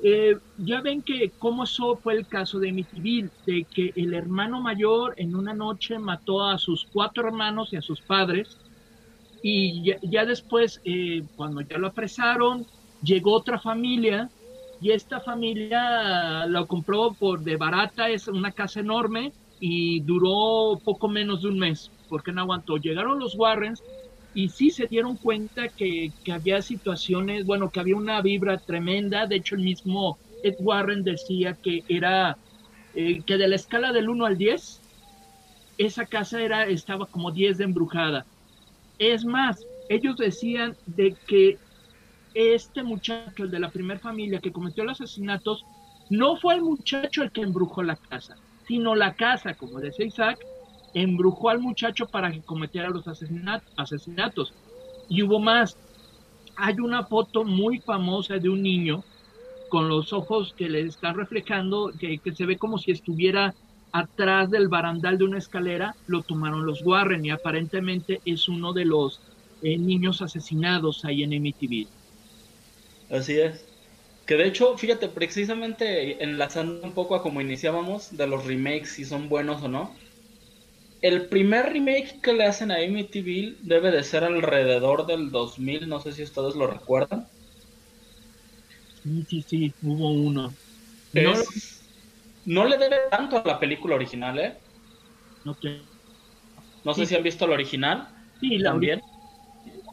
eh, ya ven que cómo eso fue el caso de Amityville, de que el hermano mayor en una noche mató a sus cuatro hermanos y a sus padres y ya, después, eh, cuando ya lo apresaron, llegó otra familia y esta familia lo compró por de barata, es una casa enorme y duró poco menos de un mes, porque no aguantó. Llegaron los Warrens y sí se dieron cuenta que, que había situaciones, bueno, que había una vibra tremenda. De hecho, el mismo Ed Warren decía que era, eh, que de la escala del 1 al 10, esa casa era, estaba como 10 de embrujada. Es más, ellos decían de que este muchacho, el de la primera familia que cometió los asesinatos, no fue el muchacho el que embrujó la casa, sino la casa, como decía Isaac, embrujó al muchacho para que cometiera los asesinatos. Y hubo más. Hay una foto muy famosa de un niño con los ojos que le están reflejando, que, que se ve como si estuviera atrás del barandal de una escalera lo tomaron los Warren y aparentemente es uno de los eh, niños asesinados ahí en Amityville. Así es. Que de hecho, fíjate, precisamente enlazando un poco a como iniciábamos de los remakes, si son buenos o no. El primer remake que le hacen a Amityville debe de ser alrededor del 2000, no sé si ustedes lo recuerdan. Sí, sí, sí, hubo uno. No le debe tanto a la película original, ¿eh? No sé si han visto la original. Sí, la también.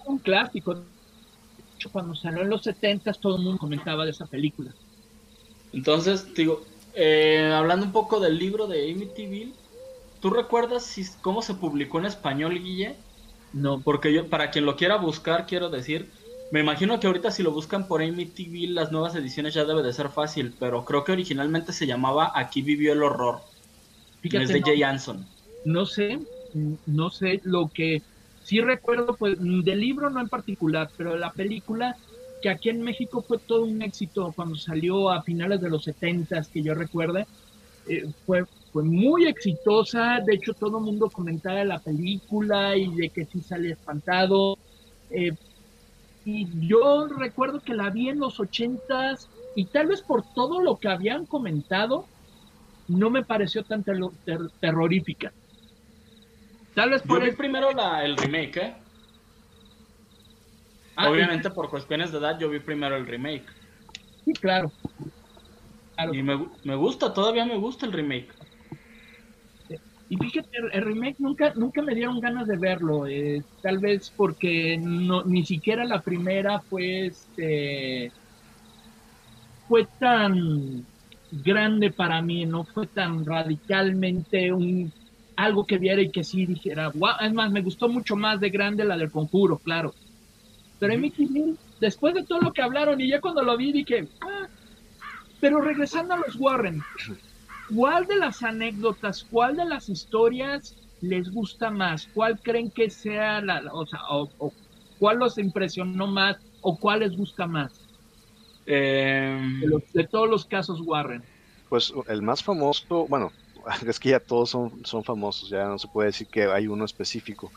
Un clásico. Cuando salió en los 70 todo el mundo comentaba de esa película. Entonces, digo, eh, hablando un poco del libro de Amityville, ¿tú recuerdas si, cómo se publicó en español, Guille? No. Porque yo, para quien lo quiera buscar, quiero decir, me imagino que ahorita si lo buscan por TV las nuevas ediciones ya debe de ser fácil, pero creo que originalmente se llamaba Aquí vivió el horror. es de Jay Anson. No sé, no sé lo que sí recuerdo, pues del libro no en particular, pero la película que aquí en México fue todo un éxito cuando salió a finales de los 70 que yo recuerde, eh, fue, fue muy exitosa, de hecho todo el mundo comentaba la película y de que sí sale espantado. Eh, y yo recuerdo que la vi en los ochentas y tal vez por todo lo que habían comentado, no me pareció tan terrorífica. Tal vez por el... primero la, el remake, ¿eh? Ah, Obviamente por cuestiones de edad yo vi primero el remake. Sí, claro. Y me, me gusta, todavía me gusta el remake. Y fíjate, el remake nunca, nunca me dieron ganas de verlo, eh, tal vez porque no, ni siquiera la primera fue, este, fue tan grande para mí, no fue tan radicalmente un algo que viera y que sí dijera, wow, es más, me gustó mucho más de grande la del conjuro, claro. Pero en mi después de todo lo que hablaron y ya cuando lo vi dije, ah, Pero regresando a los Warren, ¿cuál de las anécdotas, cuál de las historias les gusta más? ¿Cuál creen que sea la, o sea, o, cuál los impresionó más o cuál les gusta más? Em, de, todos los casos Warren. Pues el más famoso, bueno, es que ya todos son, son famosos, ya no se puede decir que hay uno específico.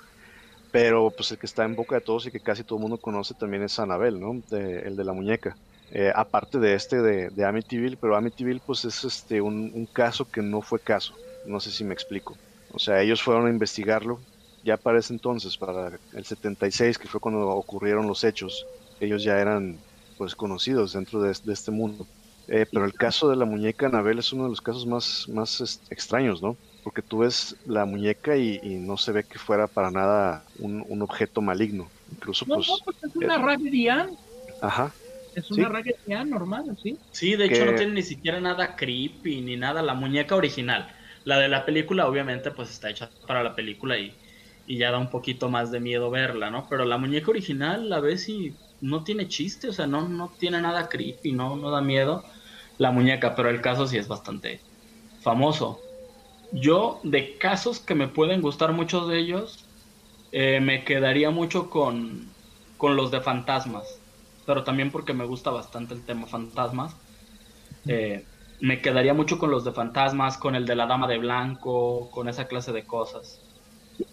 Pero pues el que está en boca de todos y que casi todo el mundo conoce también es Anabel, ¿no? el de la muñeca. Eh, aparte de este de, de, Amityville, pero Amityville pues es este un, caso que no fue caso, no sé si me explico. O sea, ellos fueron a investigarlo ya para ese entonces, para el 76, que fue cuando ocurrieron los hechos, ellos ya eran pues conocidos dentro de, este mundo. Eh, pero el caso de la muñeca Anabel es uno de los casos más, más este, extraños, ¿no? Porque tú ves la muñeca y, no se ve que fuera para nada un, objeto maligno. Incluso, no, pues. No, pues es una eh, Ajá, es una ¿Sí? normal, ¿sí? Sí, de hecho no tiene ni siquiera nada creepy ni nada. La muñeca original. La de la película, obviamente, pues está hecha para la película y, ya da un poquito más de miedo verla, ¿no? Pero la muñeca original la ves y no tiene chiste, o sea, no, no tiene nada creepy, no, no da miedo la muñeca, pero el caso sí es bastante famoso. Yo, de casos que me pueden gustar muchos de ellos, eh, me quedaría mucho con, con los de fantasmas pero también porque me gusta bastante el tema fantasmas. Eh, me quedaría mucho con los de fantasmas, con el de la dama de blanco, con esa clase de cosas.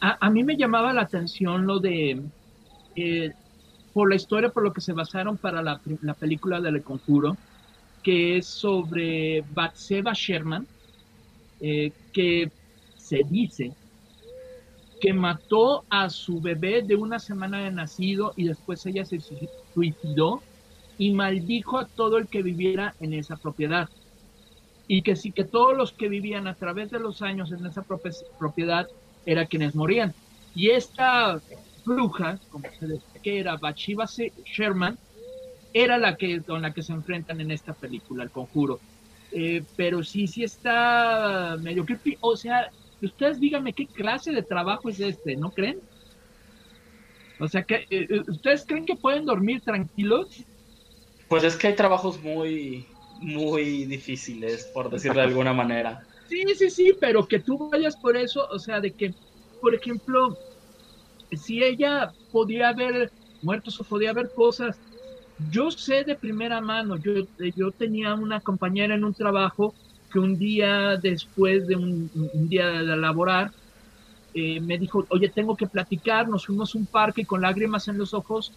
A, mí me llamaba la atención lo de, eh, por la historia, por lo que se basaron para la, la película de El Conjuro, que es sobre Batseba Sherman, eh, que se dice que mató a su bebé de una semana de nacido y después ella se suicidó y maldijo a todo el que viviera en esa propiedad. Y que sí que todos los que vivían a través de los años en esa propiedad eran quienes morían. Y esta bruja, como se decía que era Bathsheba Sherman, era la que con la que se enfrentan en esta película, El Conjuro. Eh, pero sí, sí está medio creepy. O sea, ustedes díganme qué clase de trabajo es este, ¿no creen? O sea, que eh, eh, ¿ustedes creen que pueden dormir tranquilos? Pues es que hay trabajos muy, muy difíciles, por decirlo de alguna manera. Sí, sí, sí, pero que tú vayas por eso, o sea, de que, por ejemplo, si ella podía haber muertos o podía haber cosas, yo sé de primera mano, yo, yo tenía una compañera en un trabajo que un día después de un, día de laborar, eh, me dijo, oye, tengo que platicar, nos fuimos a un parque con lágrimas en los ojos,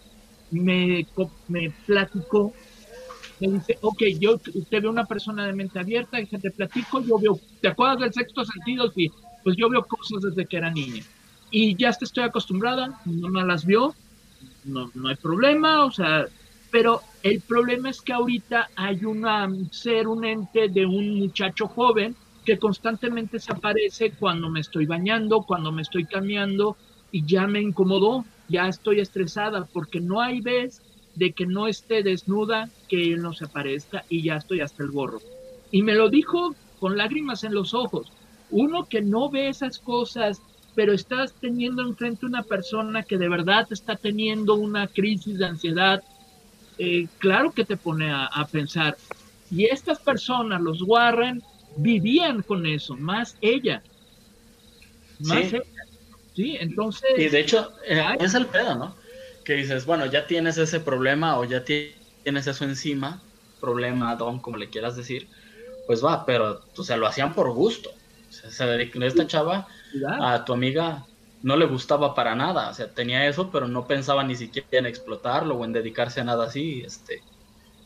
me, me platicó, me dice, ok, yo usted ve una persona de mente abierta, y te platico, yo veo, ¿te acuerdas del sexto sentido? Sí, pues yo veo cosas desde que era niña. Y ya estoy acostumbrada, no me las vio, no, no hay problema, o sea, pero el problema es que ahorita hay un ser, un ente de un muchacho joven que constantemente se aparece cuando me estoy bañando, cuando me estoy cambiando y ya me incomodó, ya estoy estresada porque no hay vez de que no esté desnuda, que él no se aparezca y ya estoy hasta el gorro. Y me lo dijo con lágrimas en los ojos. Uno que no ve esas cosas, pero estás teniendo enfrente una persona que de verdad está teniendo una crisis de ansiedad, eh, claro que te pone a, pensar. Y estas personas, los Warren, vivían con eso, más ella. Más sí. ella. Sí, entonces. Y de hecho, eh, es el pedo, ¿no? Que dices, bueno, ya tienes ese problema o ya tienes eso encima, problema, don, como le quieras decir, pues va, pero, o sea, lo hacían por gusto. O sea, se esta chava a tu amiga no le gustaba para nada, o sea, tenía eso, pero no pensaba ni siquiera en explotarlo o en dedicarse a nada así, este,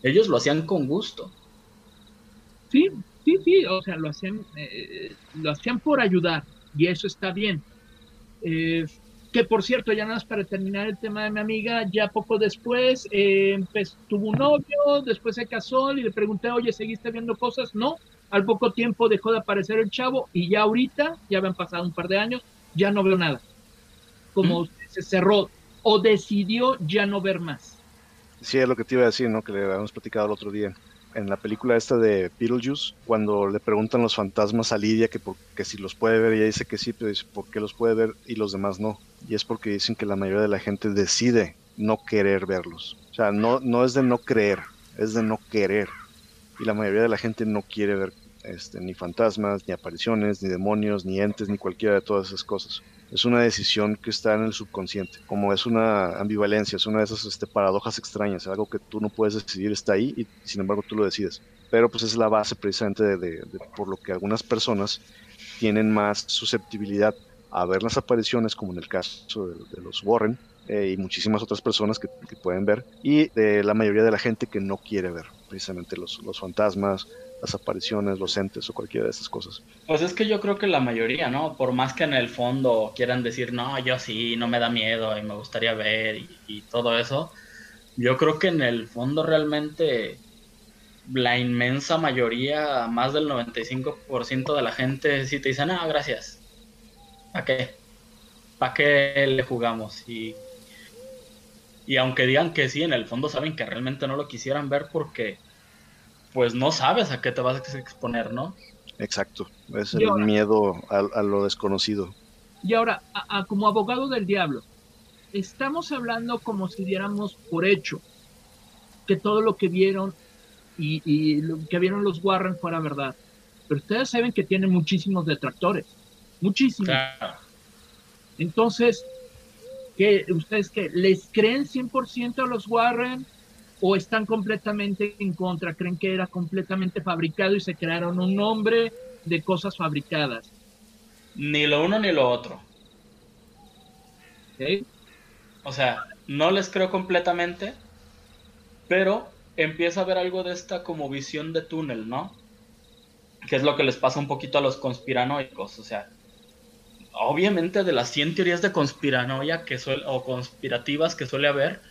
ellos lo hacían con gusto. Sí, sí, sí, o sea, lo hacían, eh, lo hacían por ayudar y eso está bien. Eh, que por cierto, ya nada más para terminar el tema de mi amiga, ya poco después eh, tuvo un novio, después se casó y le pregunté, oye, ¿seguiste viendo cosas? No, al poco tiempo dejó de aparecer el chavo y ya ahorita, ya habían pasado un par de años, ya no veo nada. Como se cerró o decidió ya no ver más. Sí, es lo que te iba a decir, ¿no? Que le habíamos platicado el otro día. En la película esta de Beetlejuice, cuando le preguntan los fantasmas a Lidia que, por, si los puede ver, ella dice que sí, pero dice, ¿por qué los puede ver y los demás no? Y es porque dicen que la mayoría de la gente decide no querer verlos. O sea, no, no es de no creer, es de no querer. y la mayoría de la gente no quiere ver este, ni fantasmas, ni apariciones, ni demonios, ni entes, ni cualquiera de todas esas cosas. Es una decisión que está en el subconsciente, como es una ambivalencia, es una de esas este, paradojas extrañas, algo que tú no puedes decidir está ahí y sin embargo tú lo decides. Pero pues es la base precisamente de, por lo que algunas personas tienen más susceptibilidad a ver las apariciones, como en el caso de, los Warren, eh, y muchísimas otras personas que, pueden ver, y de la mayoría de la gente que no quiere ver precisamente los, los fantasmas, las apariciones, los entes o cualquiera de esas cosas. Pues es que yo creo que la mayoría, ¿no? Por más que en el fondo quieran decir, no, yo sí, no me da miedo y me gustaría ver y, todo eso, yo creo que en el fondo realmente la inmensa mayoría, más del 95% de la gente sí te dice, no, gracias. ¿Para qué? ¿Para qué le jugamos? Y, y aunque digan que sí, en el fondo saben que realmente no lo quisieran ver porque pues no sabes a qué te vas a exponer, ¿no? Exacto, es el miedo a, lo desconocido. Y ahora, como abogado del diablo, estamos hablando como si diéramos por hecho que todo lo que vieron y, lo que vieron los Warren fuera verdad. Pero ustedes saben que tienen muchísimos detractores, muchísimos. Claro. Entonces, ¿qué, ¿ustedes qué? ¿Les creen 100% a los Warren? O están completamente en contra, creen que era completamente fabricado y se crearon un nombre de cosas fabricadas. Ni lo uno ni lo otro. O sea, no les creo completamente, pero empieza a haber algo de esta como visión de túnel, ¿no? Que es lo que les pasa un poquito a los conspiranoicos, o sea, obviamente de las 100 teorías de conspiranoia que o conspirativas que suele haber,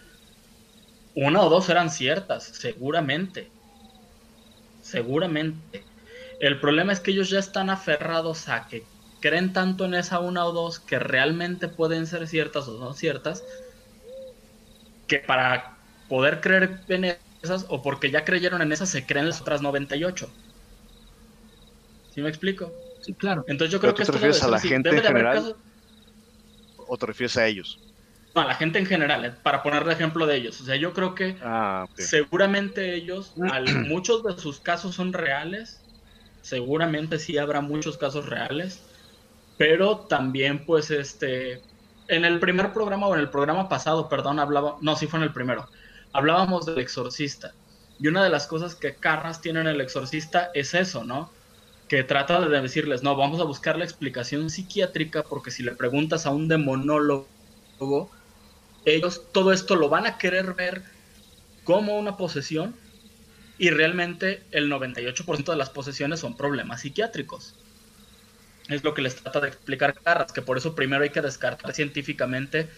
una o dos eran ciertas, seguramente. Seguramente. El problema es que ellos ya están aferrados a que creen tanto en esa una o dos que realmente pueden ser ciertas o no ciertas, que para poder creer en esas o porque ya creyeron en esas se creen las otras 98. ¿Sí me explico? Sí, claro. Entonces yo creo que te refieres a la gente en general o te refieres a ellos? A la gente en general, eh, para poner de ejemplo de ellos. O sea, yo creo que ah, seguramente ellos, muchos de sus casos son reales, seguramente sí habrá muchos casos reales, pero también pues este, en el primer programa o en el programa pasado, perdón, hablaba, no, sí fue en el primero, hablábamos del exorcista. Y una de las cosas que Carras tiene en el exorcista es eso, ¿no? Que trata de decirles, no, vamos a buscar la explicación psiquiátrica porque si le preguntas a un demonólogo, ellos todo esto lo van a querer ver como una posesión y realmente el 98% de las posesiones son problemas psiquiátricos. Es lo que les trata de explicar Carras, que por eso primero hay que descartar científicamente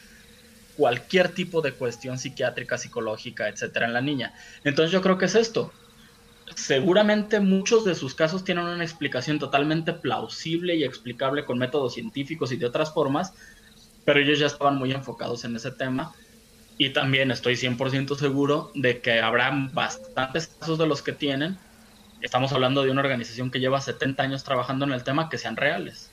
cualquier tipo de cuestión psiquiátrica, psicológica, etcétera, en la niña. Entonces yo creo que es esto. Seguramente muchos de sus casos tienen una explicación totalmente plausible y explicable con métodos científicos y de otras formas, pero ellos ya estaban muy enfocados en ese tema y también estoy 100% seguro de que habrá bastantes casos de los que tienen. Estamos hablando de una organización que lleva 70 años trabajando en el tema que sean reales.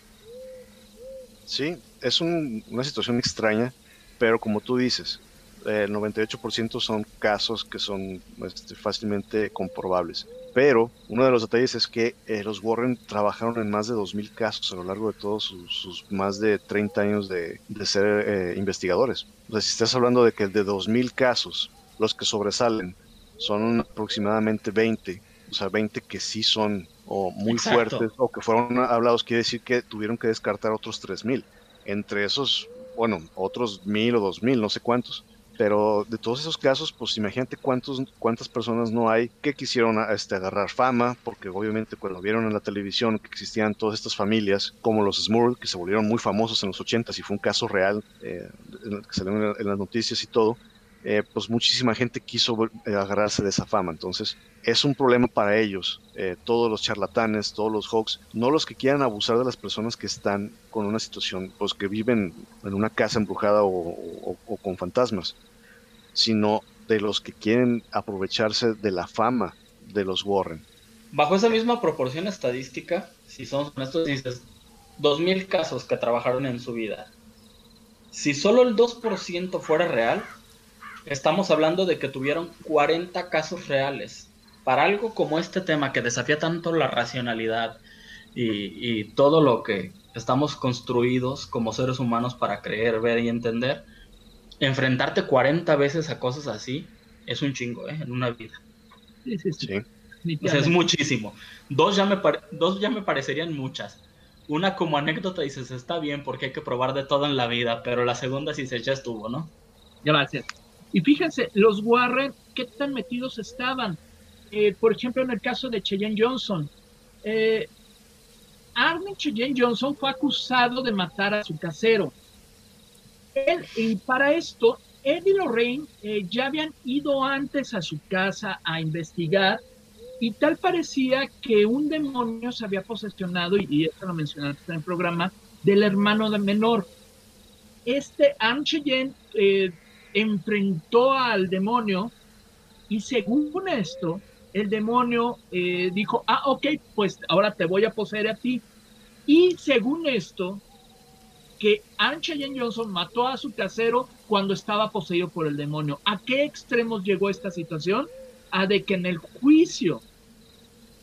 Sí, es una situación extraña, pero como tú dices, el 98% son casos que son este, fácilmente comprobables. Pero uno de los detalles es que eh, los Warren trabajaron en más de 2.000 casos a lo largo de todos sus, más de 30 años de, ser eh, investigadores. O sea, si estás hablando de que de 2.000 casos, los que sobresalen son aproximadamente 20, o sea, 20 que sí son o muy fuertes o que fueron hablados, quiere decir que tuvieron que descartar otros 3.000. Entre esos, bueno, otros 1.000 o 2.000, no sé cuántos pero de todos esos casos, pues imagínate cuántos, cuántas personas no hay que quisieron este, agarrar fama, porque obviamente cuando vieron en la televisión que existían todas estas familias, como los Smurl, que se volvieron muy famosos en los 80 y fue un caso real eh, que salió en, las noticias y todo, eh, pues muchísima gente quiso eh, agarrarse de esa fama. Entonces, es un problema para ellos, todos los charlatanes, todos los hoax, no los que quieran abusar de las personas que están con una situación, pues que viven en una casa embrujada o con fantasmas sino de los que quieren aprovecharse de la fama de los Warren. Bajo esa misma proporción estadística, si son honestos, dices 2.000 casos que trabajaron en su vida. Si solo el 2% fuera real, estamos hablando de que tuvieron 40 casos reales. para algo como este tema que desafía tanto la racionalidad y, todo lo que estamos construidos como seres humanos para creer, ver y entender, enfrentarte 40 veces a cosas así es un chingo, ¿eh? En una vida. Sí, sí, sí. es muchísimo. Dos ya, me dos ya me parecerían muchas. Una como anécdota dices, está bien porque hay que probar de todo en la vida, pero la segunda sí se ya estuvo, ¿no? Gracias. Y fíjense, los Warren, ¿qué tan metidos estaban? Eh, por ejemplo, en el caso de Cheyenne Johnson. Eh, Armin Cheyenne Johnson fue acusado de matar a su casero. Él, y para esto, Ed y Lorraine eh, ya habían ido antes a su casa a investigar y tal parecía que un demonio se había posesionado, y, esto lo mencionaste en el programa, del hermano de menor. Este Armin Cheyenne enfrentó al demonio y según esto, el demonio eh, dijo, ah, ok, pues ahora te voy a poseer a ti. Y según esto, que Ancha Jen Johnson mató a su casero cuando estaba poseído por el demonio. ¿A qué extremos llegó esta situación? A de que en el juicio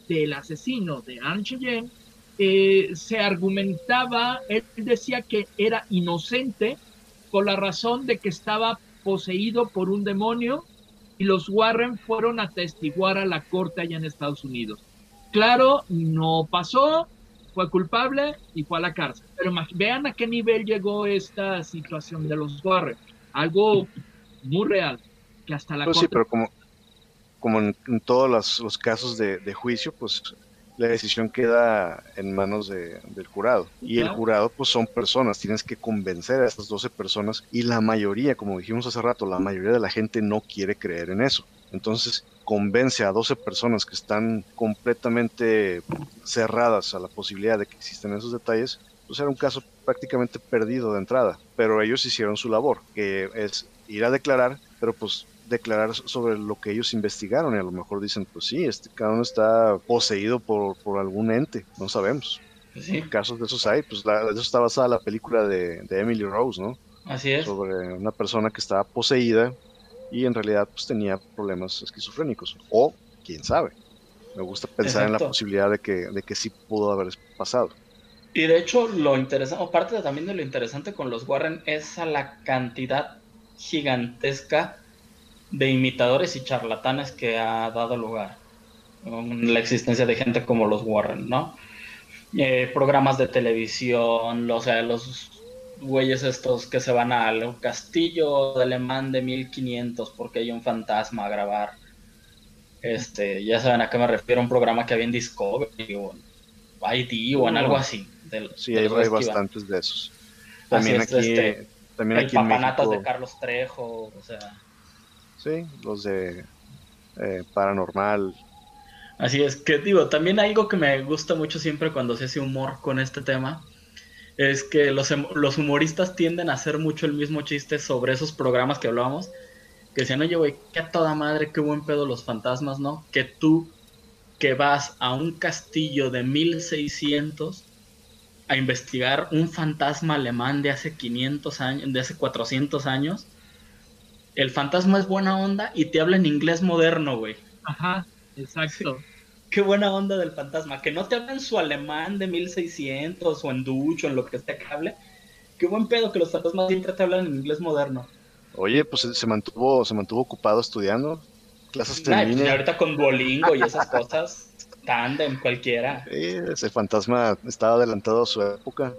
del asesino de Ancha Jen eh, se argumentaba, él decía que era inocente por la razón de que estaba poseído por un demonio y los Warren fueron a testiguar a la corte allá en Estados Unidos. Claro, no pasó, fue culpable y fue a la cárcel. Pero vean a qué nivel llegó esta situación de los Warren. Algo muy real, que hasta la pues corte... Sí, pero como, como en, todos los, casos de, de, juicio, pues la decisión queda en manos del jurado. Y el jurado, pues son personas, tienes que convencer a estas 12 personas y la mayoría, como dijimos hace rato, la mayoría de la gente no quiere creer en eso. Entonces, convence a 12 personas que están completamente cerradas a la posibilidad de que existen esos detalles, pues era un caso prácticamente perdido de entrada. Pero ellos hicieron su labor, que es ir a declarar, pero pues declarar sobre lo que ellos investigaron y a lo mejor dicen, pues sí, este cada uno está poseído por, por algún ente, no sabemos. Pues sí. Casos de esos hay, pues de eso está basada la película de, de, Emily Rose, ¿no? Así es. Sobre una persona que estaba poseída y en realidad pues tenía problemas esquizofrénicos, o quién sabe. Me gusta pensar en la posibilidad de que, de que sí pudo haber pasado. Y de hecho, lo interesante, o parte también de lo interesante con los Warren es a la cantidad gigantesca de imitadores y charlatanes que ha dado lugar la existencia de gente como los Warren, ¿no? Eh, programas de televisión, o sea, los güeyes estos que se van al castillo de alemán de 1500 porque hay un fantasma a grabar. Este, ya saben a qué me refiero, un programa que había en Discovery o ID o en algo así. sí, hay, bastantes de esos. También aquí, este, también el papanatas de Carlos Trejo, o sea. Sí, los de eh, paranormal. Así es, que digo, también algo que me gusta mucho siempre cuando se hace humor con este tema es que los, los humoristas tienden a hacer mucho el mismo chiste sobre esos programas que hablábamos, que decían, oye, güey, qué a toda madre, qué buen pedo los fantasmas, ¿no? Que tú que vas a un castillo de 1600 a investigar un fantasma alemán de hace 500 años, de hace 400 años, el fantasma es buena onda y te habla en inglés moderno, güey. Ajá, exacto. Qué buena onda del fantasma. Que no te habla en su alemán de 1600 o en ducho, en lo que esté que hable. Qué buen pedo que los fantasmas siempre te hablan en inglés moderno. Oye, pues se mantuvo, se mantuvo ocupado estudiando. Clases de pues, Y ahorita con Duolingo y esas cosas, tandem, cualquiera. Sí, ese fantasma estaba adelantado a su época.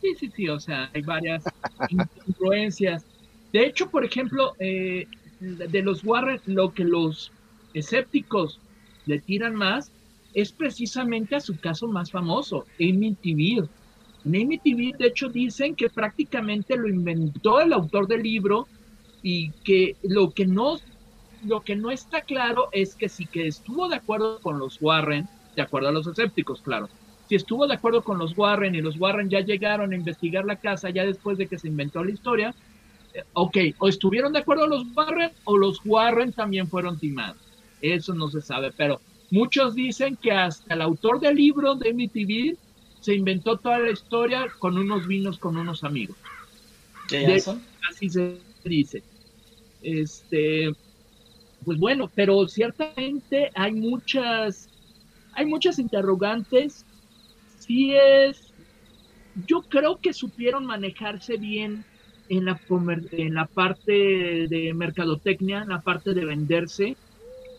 Sí, sí, sí, o sea, hay varias influencias. De hecho, por ejemplo, eh, de los Warren, lo que los escépticos le tiran más es precisamente a su caso más famoso, Amy. En Amy TV, de hecho, dicen que prácticamente lo inventó el autor del libro y que lo que no, lo que no está claro es que si que estuvo de acuerdo con los Warren, de acuerdo a los escépticos, claro, si estuvo de acuerdo con los Warren y los Warren ya llegaron a investigar la casa ya después de que se inventó la historia, ok, o estuvieron de acuerdo los Warren o los Warren también fueron timados. Eso no se sabe, pero muchos dicen que hasta el autor del libro de MTV se inventó toda la historia con unos vinos con unos amigos. ¿Qué así se dice. Este, pues bueno, pero ciertamente hay muchas, hay muchas interrogantes. Sí es, yo creo que supieron manejarse bien en la, en la parte de mercadotecnia, en la parte de venderse,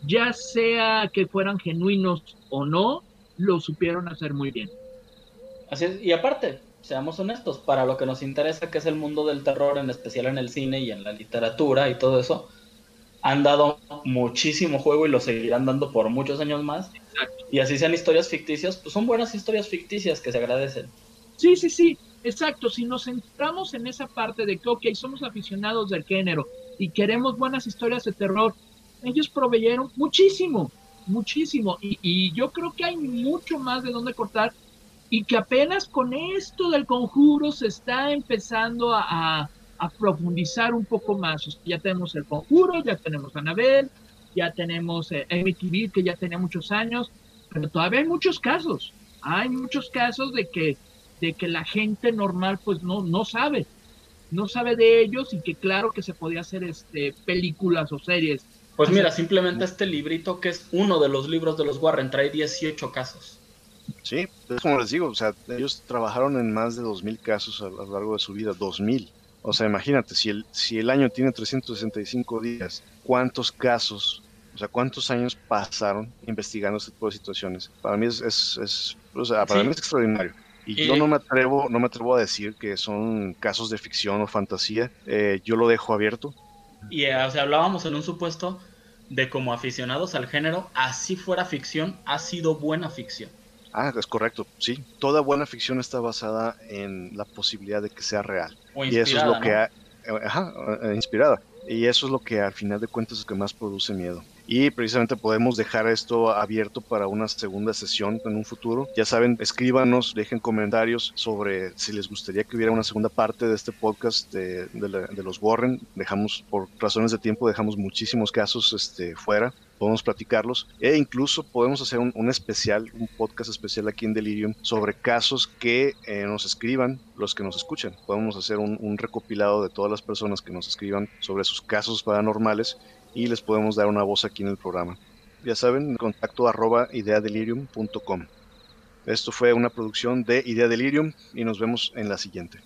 ya sea que fueran genuinos o no, lo supieron hacer muy bien. Así es, y aparte, seamos honestos, para lo que nos interesa, que es el mundo del terror, en especial en el cine y en la literatura y todo eso, han dado muchísimo juego y lo seguirán dando por muchos años más. Y así sean historias ficticias, pues son buenas historias ficticias que se agradecen. Sí, sí, sí, exacto. Si nos centramos en esa parte de que, ok, somos aficionados del género y queremos buenas historias de terror, ellos proveyeron muchísimo, muchísimo. Y, yo creo que hay mucho más de dónde cortar y que apenas con esto del conjuro se está empezando a, profundizar un poco más. ya tenemos el conjuro, ya tenemos Anabel, ya tenemos eh, que ya tenía muchos años, pero todavía hay muchos casos. Hay muchos casos de que, de que la gente normal pues no, no sabe, no sabe de ellos y que claro que se podía hacer este, películas o series pues mira, simplemente este librito, que es uno de los libros de los Warren, trae 18 casos. Sí, es como les digo, o sea, ellos trabajaron en más de 2.000 casos a, lo largo de su vida, 2.000. O sea, imagínate, si el, si el año tiene 365 días, ¿cuántos casos, o sea, cuántos años pasaron investigando este tipo de situaciones? Para mí es, es, o sea, para mí es extraordinario. Y, yo no me atrevo, no me atrevo a decir que son casos de ficción o fantasía. Eh, yo lo dejo abierto. Y eh, o sea, hablábamos en un supuesto de como aficionados al género, así fuera ficción, ha sido buena ficción. Ah, es correcto, sí. Toda buena ficción está basada en la posibilidad de que sea real. y eso es lo que ha, eh, ajá, eh, inspirada. Y eso es lo que al final de cuentas es lo que más produce miedo y precisamente podemos dejar esto abierto para una segunda sesión en un futuro. Ya saben, escríbanos, dejen comentarios sobre si les gustaría que hubiera una segunda parte de este podcast de, los Warren. Dejamos, por razones de tiempo, dejamos muchísimos casos este, fuera podemos platicarlos e incluso podemos hacer un, especial, un podcast especial aquí en Delirium sobre casos que eh, nos escriban los que nos escuchan. Podemos hacer un, recopilado de todas las personas que nos escriban sobre sus casos paranormales y les podemos dar una voz aquí en el programa. Ya saben, contacto arroba ideadelirium.com. Esto fue una producción de Idea Delirium y nos vemos en la siguiente.